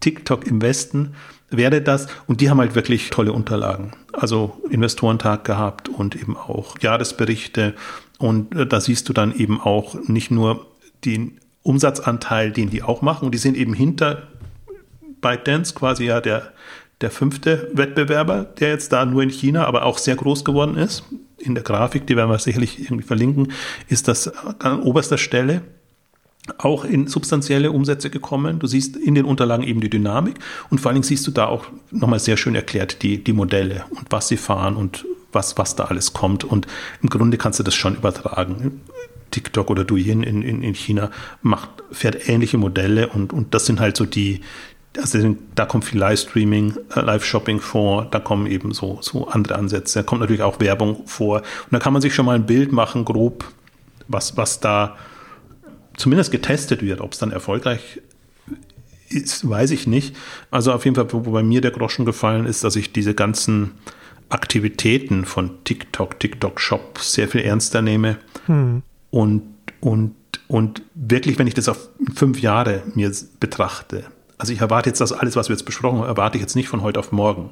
TikTok im Westen wäre das. Und die haben halt wirklich tolle Unterlagen. Also Investorentag gehabt und eben auch Jahresberichte. Und äh, da siehst du dann eben auch nicht nur den Umsatzanteil, den die auch machen. Und die sind eben hinter ByteDance quasi ja der, der fünfte Wettbewerber, der jetzt da nur in China, aber auch sehr groß geworden ist in der Grafik, die werden wir sicherlich irgendwie verlinken, ist das an oberster Stelle auch in substanzielle Umsätze gekommen. Du siehst in den Unterlagen eben die Dynamik und vor allen Dingen siehst du da auch nochmal sehr schön erklärt die, die Modelle und was sie fahren und was, was da alles kommt. Und im Grunde kannst du das schon übertragen. TikTok oder Douyin in, in, in China macht, fährt ähnliche Modelle und, und das sind halt so die, also da kommt viel Livestreaming, äh, Live-Shopping vor, da kommen eben so, so andere Ansätze, da kommt natürlich auch Werbung vor. Und da kann man sich schon mal ein Bild machen, grob, was, was da zumindest getestet wird. Ob es dann erfolgreich ist, weiß ich nicht. Also auf jeden Fall, wo bei mir der Groschen gefallen ist, dass ich diese ganzen Aktivitäten von TikTok, TikTok Shop sehr viel ernster nehme. Hm. Und, und, und wirklich, wenn ich das auf fünf Jahre mir betrachte, also ich erwarte jetzt das alles, was wir jetzt besprochen haben, erwarte ich jetzt nicht von heute auf morgen.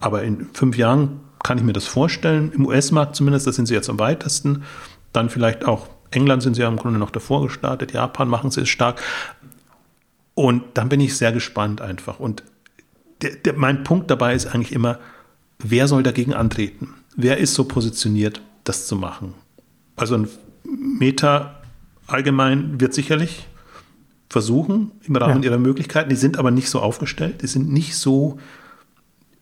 Aber in fünf Jahren kann ich mir das vorstellen, im US-Markt zumindest, da sind sie jetzt am weitesten. Dann vielleicht auch England sind sie ja im Grunde noch davor gestartet, Japan machen sie es stark. Und dann bin ich sehr gespannt einfach. Und der, der, mein Punkt dabei ist eigentlich immer, wer soll dagegen antreten? Wer ist so positioniert, das zu machen? Also ein Meta allgemein wird sicherlich versuchen im Rahmen ja. ihrer Möglichkeiten. Die sind aber nicht so aufgestellt, die sind nicht so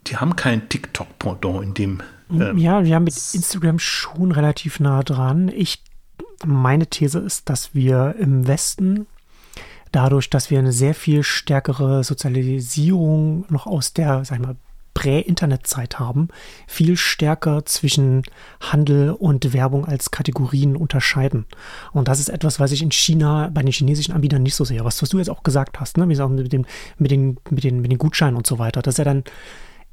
die haben kein TikTok-Pendant in dem. Ähm, ja, wir haben mit Instagram schon relativ nah dran. Ich, meine These ist, dass wir im Westen dadurch, dass wir eine sehr viel stärkere Sozialisierung noch aus der, sag ich mal, Prä-Internet-Zeit haben, viel stärker zwischen Handel und Werbung als Kategorien unterscheiden. Und das ist etwas, was ich in China bei den chinesischen Anbietern nicht so sehe. Was, was du jetzt auch gesagt hast, ne? Wie auch mit, dem, mit, den, mit, den, mit den Gutscheinen und so weiter. Das ist ja dann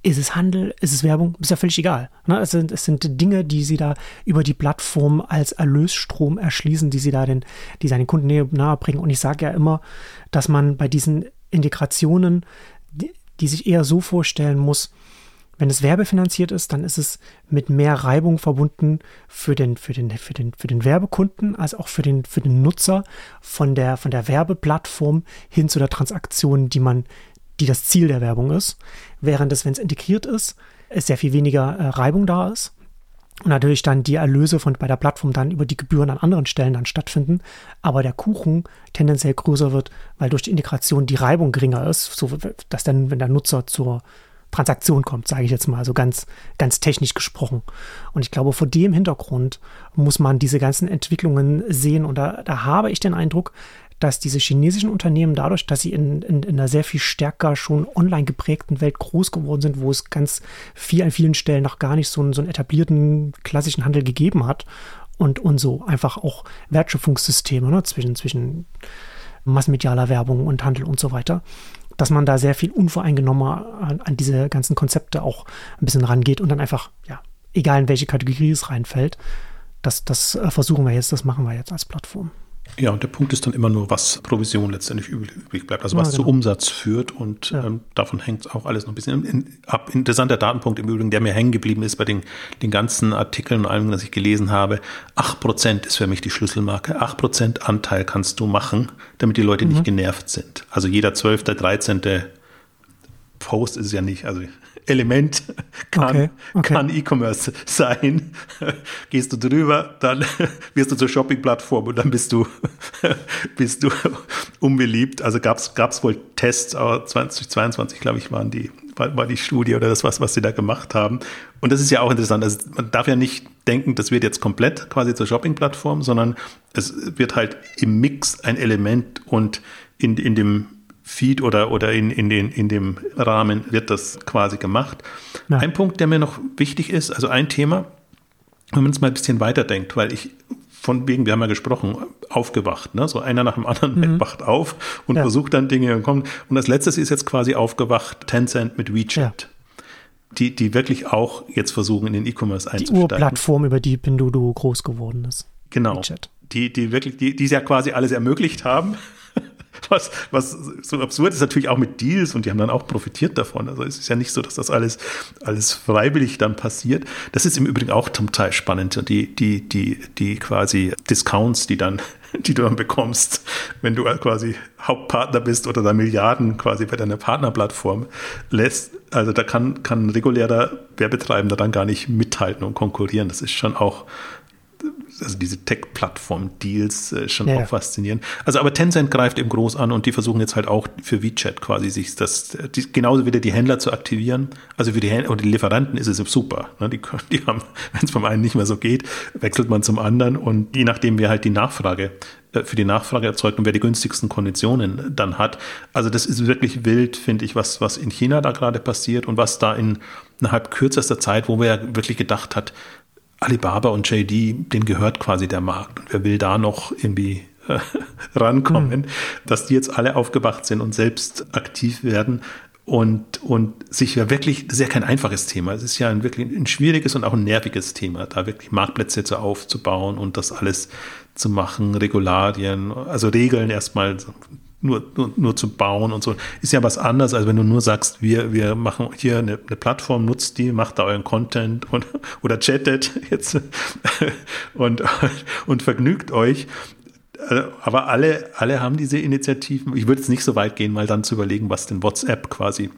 ist es Handel, ist es Werbung, ist ja völlig egal. Ne? Es, sind, es sind Dinge, die sie da über die Plattform als Erlösstrom erschließen, die sie da den, die seinen Kunden nahe bringen. Und ich sage ja immer, dass man bei diesen Integrationen, die, die sich eher so vorstellen muss, wenn es werbefinanziert ist, dann ist es mit mehr Reibung verbunden für den, für den, für den, für den Werbekunden als auch für den, für den Nutzer von der, von der Werbeplattform hin zu der Transaktion, die man, die das Ziel der Werbung ist. Während es, wenn es integriert ist, es sehr viel weniger äh, Reibung da ist. Und natürlich dann die Erlöse von bei der Plattform dann über die Gebühren an anderen Stellen dann stattfinden, aber der Kuchen tendenziell größer wird, weil durch die Integration die Reibung geringer ist, so dass dann, wenn der Nutzer zur Transaktion kommt, sage ich jetzt mal, so ganz, ganz technisch gesprochen. Und ich glaube, vor dem Hintergrund muss man diese ganzen Entwicklungen sehen. Und da, da habe ich den Eindruck, dass diese chinesischen Unternehmen dadurch, dass sie in, in, in, einer sehr viel stärker schon online geprägten Welt groß geworden sind, wo es ganz viel an vielen Stellen noch gar nicht so einen, so einen etablierten klassischen Handel gegeben hat und, und so einfach auch Wertschöpfungssysteme ne, zwischen, zwischen massmedialer Werbung und Handel und so weiter, dass man da sehr viel unvoreingenommener an, an diese ganzen Konzepte auch ein bisschen rangeht und dann einfach, ja, egal in welche Kategorie es reinfällt, das, das äh, versuchen wir jetzt, das machen wir jetzt als Plattform. Ja, und der Punkt ist dann immer nur, was Provision letztendlich übrig bleibt, also was ja, genau. zu Umsatz führt und ja. ähm, davon hängt auch alles noch ein bisschen in, ab. Interessanter Datenpunkt im Übrigen, der mir hängen geblieben ist bei den, den ganzen Artikeln und allem, was ich gelesen habe. 8% ist für mich die Schlüsselmarke. 8% Anteil kannst du machen, damit die Leute mhm. nicht genervt sind. Also jeder 12., 13. Post ist es ja nicht, also Element kann, okay, okay. kann E-Commerce sein. Gehst du drüber, dann wirst du zur Shopping-Plattform und dann bist du, bist du unbeliebt. Also gab es wohl Tests, aber 2022, glaube ich, waren die, war, war die Studie oder das was, was sie da gemacht haben. Und das ist ja auch interessant. Also man darf ja nicht denken, das wird jetzt komplett quasi zur Shopping-Plattform, sondern es wird halt im Mix ein Element und in, in dem Feed oder, oder in, in, den, in dem Rahmen wird das quasi gemacht. Ja. Ein Punkt, der mir noch wichtig ist, also ein Thema, wenn man es mal ein bisschen weiterdenkt, weil ich von wegen, wir haben ja gesprochen, aufgewacht, ne? So einer nach dem anderen mhm. wacht auf und ja. versucht dann Dinge und kommt. Und das letzte ist jetzt quasi aufgewacht, Tencent mit WeChat. Ja. Die, die wirklich auch jetzt versuchen, in den E-Commerce einzusteigen. Die Urplattform, über die Pinduoduo groß geworden ist. Genau. WeChat. Die, die wirklich, die, die es ja quasi alles ermöglicht haben was, was so absurd ist natürlich auch mit Deals und die haben dann auch profitiert davon. Also es ist ja nicht so, dass das alles, alles freiwillig dann passiert. Das ist im Übrigen auch zum Teil spannend. Die, die, die, die quasi Discounts, die dann, die du dann bekommst, wenn du quasi Hauptpartner bist oder da Milliarden quasi bei deiner Partnerplattform lässt. Also da kann, kann regulärer Werbetreibender dann gar nicht mithalten und konkurrieren. Das ist schon auch also diese Tech-Plattform-Deals äh, schon ja, auch faszinierend. Also aber Tencent greift eben groß an und die versuchen jetzt halt auch für WeChat quasi sich das, die, genauso wieder die Händler zu aktivieren. Also für die Händler und die Lieferanten ist es super. Ne? Die, die haben, wenn es vom einen nicht mehr so geht, wechselt man zum anderen und je nachdem, wer halt die Nachfrage äh, für die Nachfrage erzeugt und wer die günstigsten Konditionen dann hat. Also das ist wirklich wild, finde ich, was, was in China da gerade passiert und was da in innerhalb kürzester Zeit, wo wir ja wirklich gedacht hat, Alibaba und JD, denen gehört quasi der Markt. Und wer will da noch irgendwie äh, rankommen, mhm. dass die jetzt alle aufgewacht sind und selbst aktiv werden und, und sich ja wirklich, das ist ja kein einfaches Thema, es ist ja ein wirklich ein schwieriges und auch ein nerviges Thema, da wirklich Marktplätze zu aufzubauen und das alles zu machen, Regularien, also Regeln erstmal nur, nur, nur zu bauen und so. Ist ja was anderes, als wenn du nur sagst, wir, wir machen hier eine, eine Plattform, nutzt die, macht da euren Content und, oder chattet jetzt und, und vergnügt euch. Aber alle, alle haben diese Initiativen. Ich würde jetzt nicht so weit gehen, mal dann zu überlegen, was denn WhatsApp quasi,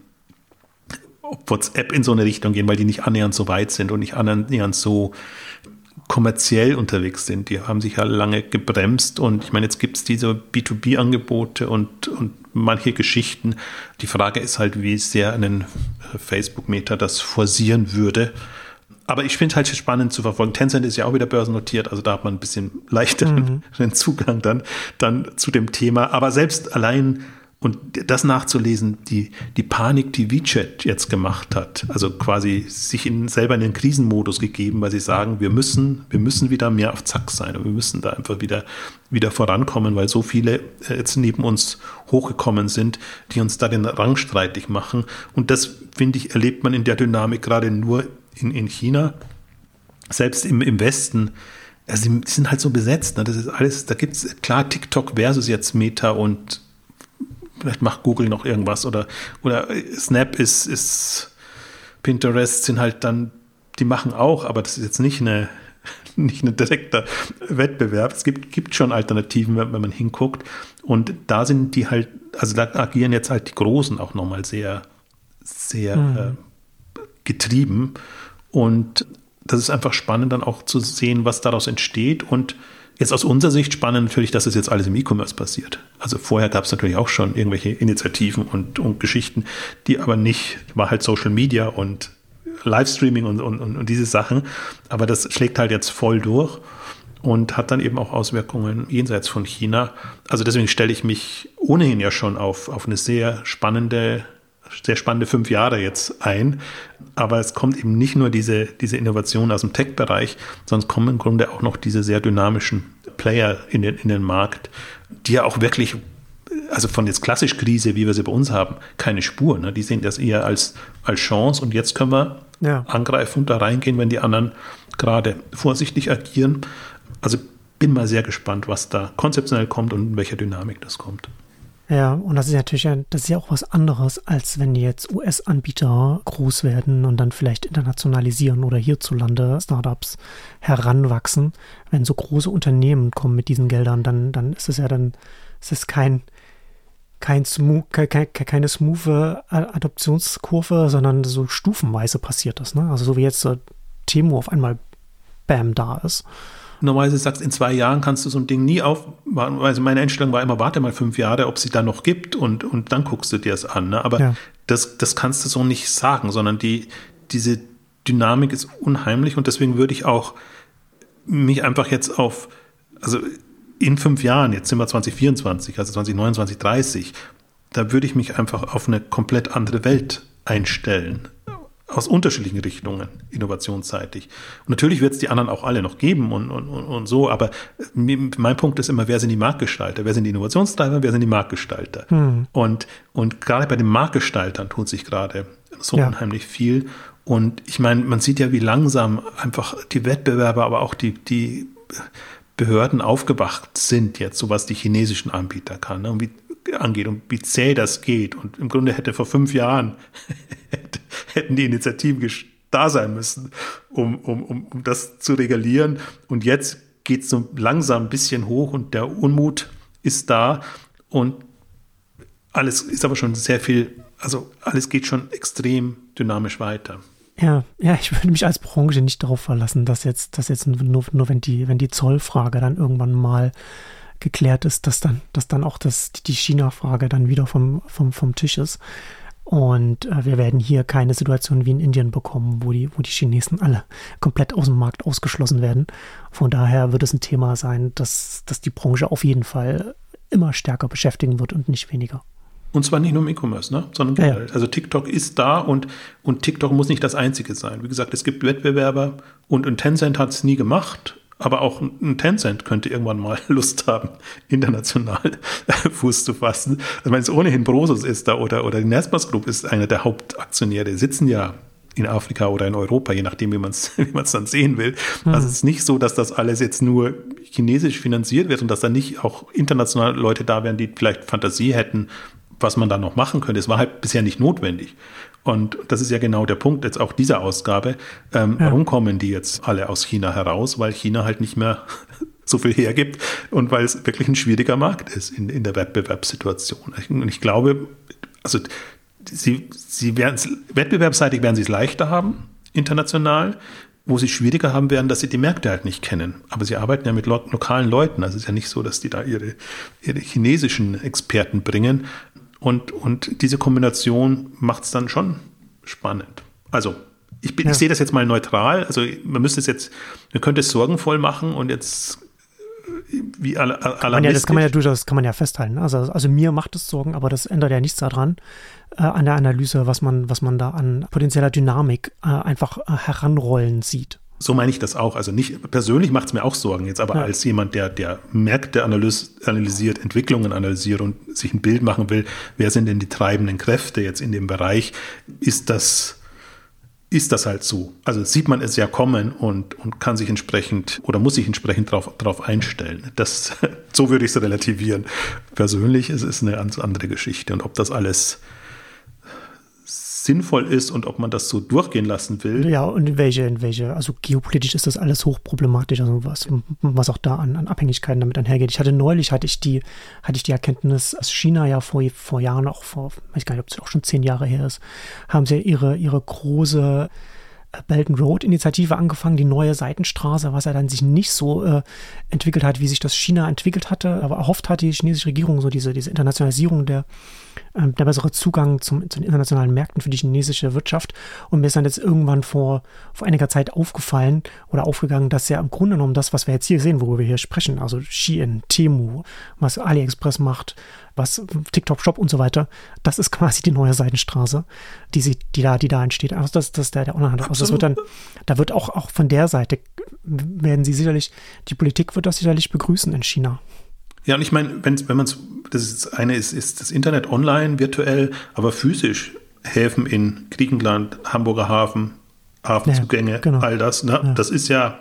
ob WhatsApp in so eine Richtung gehen, weil die nicht annähernd so weit sind und nicht annähernd so kommerziell unterwegs sind. Die haben sich ja lange gebremst und ich meine, jetzt gibt es diese B2B-Angebote und, und manche Geschichten. Die Frage ist halt, wie sehr einen Facebook-Meter das forcieren würde. Aber ich finde es halt spannend zu verfolgen. Tencent ist ja auch wieder börsennotiert, also da hat man ein bisschen leichteren mhm. Zugang dann, dann zu dem Thema. Aber selbst allein und das nachzulesen, die, die Panik, die WeChat jetzt gemacht hat, also quasi sich in, selber in den Krisenmodus gegeben, weil sie sagen, wir müssen, wir müssen wieder mehr auf Zack sein und wir müssen da einfach wieder, wieder vorankommen, weil so viele äh, jetzt neben uns hochgekommen sind, die uns da den Rang streitig machen. Und das, finde ich, erlebt man in der Dynamik gerade nur in, in China. Selbst im, im Westen, also die sind halt so besetzt. Ne? Das ist alles, da gibt es klar TikTok versus jetzt Meta und vielleicht macht Google noch irgendwas oder, oder Snap ist, ist Pinterest sind halt dann, die machen auch, aber das ist jetzt nicht eine, nicht ein direkter Wettbewerb. Es gibt, gibt schon Alternativen, wenn, wenn man hinguckt. Und da sind die halt, also da agieren jetzt halt die Großen auch nochmal sehr, sehr mhm. äh, getrieben. Und das ist einfach spannend, dann auch zu sehen, was daraus entsteht. Und Jetzt aus unserer Sicht spannend natürlich, dass es jetzt alles im E-Commerce passiert. Also vorher gab es natürlich auch schon irgendwelche Initiativen und, und Geschichten, die aber nicht, war halt Social Media und Livestreaming und, und, und diese Sachen. Aber das schlägt halt jetzt voll durch und hat dann eben auch Auswirkungen jenseits von China. Also deswegen stelle ich mich ohnehin ja schon auf, auf eine sehr spannende sehr spannende fünf Jahre jetzt ein. Aber es kommt eben nicht nur diese, diese Innovation aus dem Tech-Bereich, sondern kommen im Grunde auch noch diese sehr dynamischen Player in den, in den Markt, die ja auch wirklich, also von jetzt klassisch Krise, wie wir sie bei uns haben, keine Spur. Ne? Die sehen das eher als, als Chance und jetzt können wir ja. angreifen und da reingehen, wenn die anderen gerade vorsichtig agieren. Also bin mal sehr gespannt, was da konzeptionell kommt und in welcher Dynamik das komkt. Ja, und das ist natürlich das ist ja auch was anderes, als wenn jetzt US-Anbieter groß werden und dann vielleicht internationalisieren oder hierzulande Startups heranwachsen. Wenn so große Unternehmen kommen mit diesen Geldern, dann, dann ist es ja dann, es ist kein, kein smooth, keine, keine smooth Adoptionskurve, sondern so stufenweise passiert das. Ne? Also so wie jetzt so Temo auf einmal Bam da ist normalerweise sagst, in zwei Jahren kannst du so ein Ding nie auf. Also meine Einstellung war immer, warte mal fünf Jahre, ob es sie da noch gibt und, und dann guckst du dir es an. Ne? Aber ja. das, das kannst du so nicht sagen, sondern die, diese Dynamik ist unheimlich und deswegen würde ich auch mich einfach jetzt auf, also in fünf Jahren, jetzt sind wir 2024, also 2029, 30, da würde ich mich einfach auf eine komplett andere Welt einstellen aus unterschiedlichen Richtungen innovationsseitig. Und natürlich wird es die anderen auch alle noch geben und, und, und so, aber mein Punkt ist immer, wer sind die Marktgestalter? Wer sind die Innovationstreiber? Wer sind die Marktgestalter? Hm. Und, und gerade bei den Marktgestaltern tut sich gerade so ja. unheimlich viel. Und ich meine, man sieht ja, wie langsam einfach die Wettbewerber, aber auch die, die Behörden aufgewacht sind jetzt, so was die chinesischen Anbieter kann. Ne? Und wie angeht und wie zäh das geht. Und im Grunde hätte vor fünf Jahren hätten die Initiativen da sein müssen, um, um, um, um das zu regulieren. Und jetzt geht es so langsam ein bisschen hoch und der Unmut ist da und alles ist aber schon sehr viel, also alles geht schon extrem dynamisch weiter. Ja, ja, ich würde mich als Branche nicht darauf verlassen, dass jetzt, dass jetzt nur, nur wenn die, wenn die Zollfrage dann irgendwann mal geklärt ist, dass dann, dass dann auch das, die China-Frage dann wieder vom, vom, vom Tisch ist. Und äh, wir werden hier keine Situation wie in Indien bekommen, wo die, wo die Chinesen alle komplett aus dem Markt ausgeschlossen werden. Von daher wird es ein Thema sein, dass, dass die Branche auf jeden Fall immer stärker beschäftigen wird und nicht weniger. Und zwar nicht nur im E-Commerce, ne? sondern ja, ja. Also TikTok ist da und, und TikTok muss nicht das einzige sein. Wie gesagt, es gibt Wettbewerber und, und Tencent hat es nie gemacht aber auch ein Tencent könnte irgendwann mal Lust haben, international Fuß zu fassen. Also wenn es ohnehin Brosus ist da oder, oder die Naspers Group ist einer der Hauptaktionäre, sitzen ja in Afrika oder in Europa, je nachdem, wie man es wie man's dann sehen will. Mhm. Also es ist nicht so, dass das alles jetzt nur chinesisch finanziert wird und dass da nicht auch international Leute da wären, die vielleicht Fantasie hätten, was man da noch machen könnte. Es war halt bisher nicht notwendig. Und das ist ja genau der Punkt jetzt auch dieser Ausgabe. Ähm, ja. Warum kommen die jetzt alle aus China heraus? Weil China halt nicht mehr so viel hergibt und weil es wirklich ein schwieriger Markt ist in, in der Wettbewerbssituation. Und ich glaube, also sie, sie werden wettbewerbsseitig werden sie es leichter haben, international. Wo sie schwieriger haben werden, dass sie die Märkte halt nicht kennen. Aber sie arbeiten ja mit lo lokalen Leuten. Also es ist ja nicht so, dass die da ihre, ihre chinesischen Experten bringen, Und, und diese Kombination macht es dann schon spannend. Also ich, bin, ja. ich sehe das jetzt mal neutral. Also man müsste es jetzt, man könnte es sorgenvoll machen und jetzt wie alle, alle ja, Das kann man ja durchaus, kann man ja festhalten. Also, also mir macht es Sorgen, aber das ändert ja nichts daran, äh, an der Analyse, was man, was man da an potenzieller Dynamik äh, einfach äh, heranrollen sieht. So meine ich das auch. Also nicht persönlich macht es mir auch Sorgen jetzt, aber ja. als jemand, der, der Märkte analysiert, Entwicklungen analysiert und sich ein Bild machen will, wer sind denn die treibenden Kräfte jetzt in dem Bereich, ist das, ist das halt so. Also sieht man es ja kommen und, und kann sich entsprechend oder muss sich entsprechend darauf drauf einstellen. Das, so würde ich es relativieren. Persönlich ist es eine ganz andere Geschichte. Und ob das alles sinnvoll ist und ob man das so durchgehen lassen will. Ja, und in welche, in welche, also geopolitisch ist das alles hochproblematisch, also was, was auch da an, an Abhängigkeiten damit einhergeht. Ich hatte neulich, hatte ich die, hatte ich die Erkenntnis, dass China ja vor, vor Jahren, auch vor, weiß gar nicht, ob es auch schon zehn Jahre her ist, haben sie ihre, ihre große Belt and Road Initiative angefangen, die neue Seitenstraße, was ja dann sich nicht so äh, entwickelt hat, wie sich das China entwickelt hatte, aber erhofft hat die chinesische Regierung so diese, diese Internationalisierung der, äh, der bessere Zugang zum, zu den internationalen Märkten für die chinesische Wirtschaft. Und mir ist dann jetzt irgendwann vor, vor einiger Zeit aufgefallen oder aufgegangen, dass ja im Grunde genommen das, was wir jetzt hier sehen, worüber wir hier sprechen, also Shein, Temu, was AliExpress macht, was TikTok Shop und so weiter, das ist quasi die neue Seitenstraße, die sie, die da, die da entsteht. Also das, das ist der, der Onlinehandel. Also das wird dann, da wird auch, auch von der Seite werden sie sicherlich, die Politik wird das sicherlich begrüßen in China. Ja, und ich meine, wenn, wenn man das ist, eine ist, ist das Internet online, virtuell, aber physisch Häfen in Griechenland, Hamburger Hafen, Hafenzugänge, ja, genau. all das, ne? Ja. das ist ja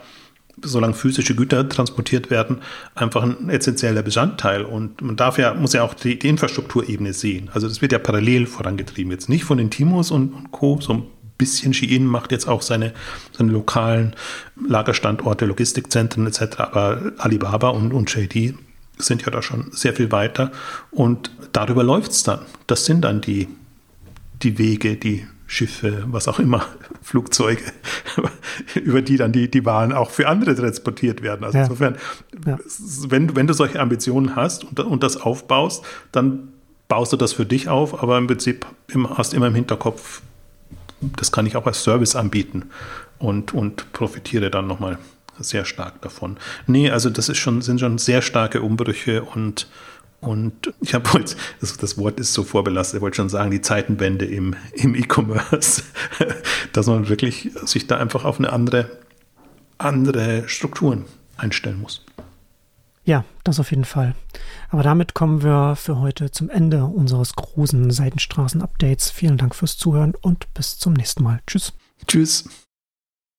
solange physische Güter transportiert werden, einfach ein essentieller Bestandteil. Und man darf ja, muss ja auch die, die Infrastrukturebene sehen. Also das wird ja parallel vorangetrieben. Jetzt nicht von den Timos und, und Co., so ein bisschen Shein macht jetzt auch seine, seine lokalen Lagerstandorte, Logistikzentren etc., aber Alibaba und, und JD sind ja da schon sehr viel weiter. Und darüber läuft es dann. Das sind dann die, die Wege, die Schiffe, was auch immer, Flugzeuge, über die dann die, die Waren auch für andere transportiert werden. Also ja. insofern, ja. wenn, wenn du solche Ambitionen hast und, und das aufbaust, dann baust du das für dich auf, aber im Prinzip hast immer im Hinterkopf, das kann ich auch als Service anbieten und, und profitiere dann nochmal sehr stark davon. Nee, also das ist schon, sind schon sehr starke Umbrüche und und ich habe heute, das, das, Wort ist so vorbelastet, ich wollte schon sagen, die Zeitenwende im, im E-Commerce, dass man wirklich sich da einfach auf eine andere, andere Strukturen einstellen muss. Ja, das auf jeden Fall. Aber damit kommen wir für heute zum Ende unseres großen Seitenstraßen-Updates. Vielen Dank fürs Zuhören und bis zum nächsten Mal. Tschüss. Tschüss.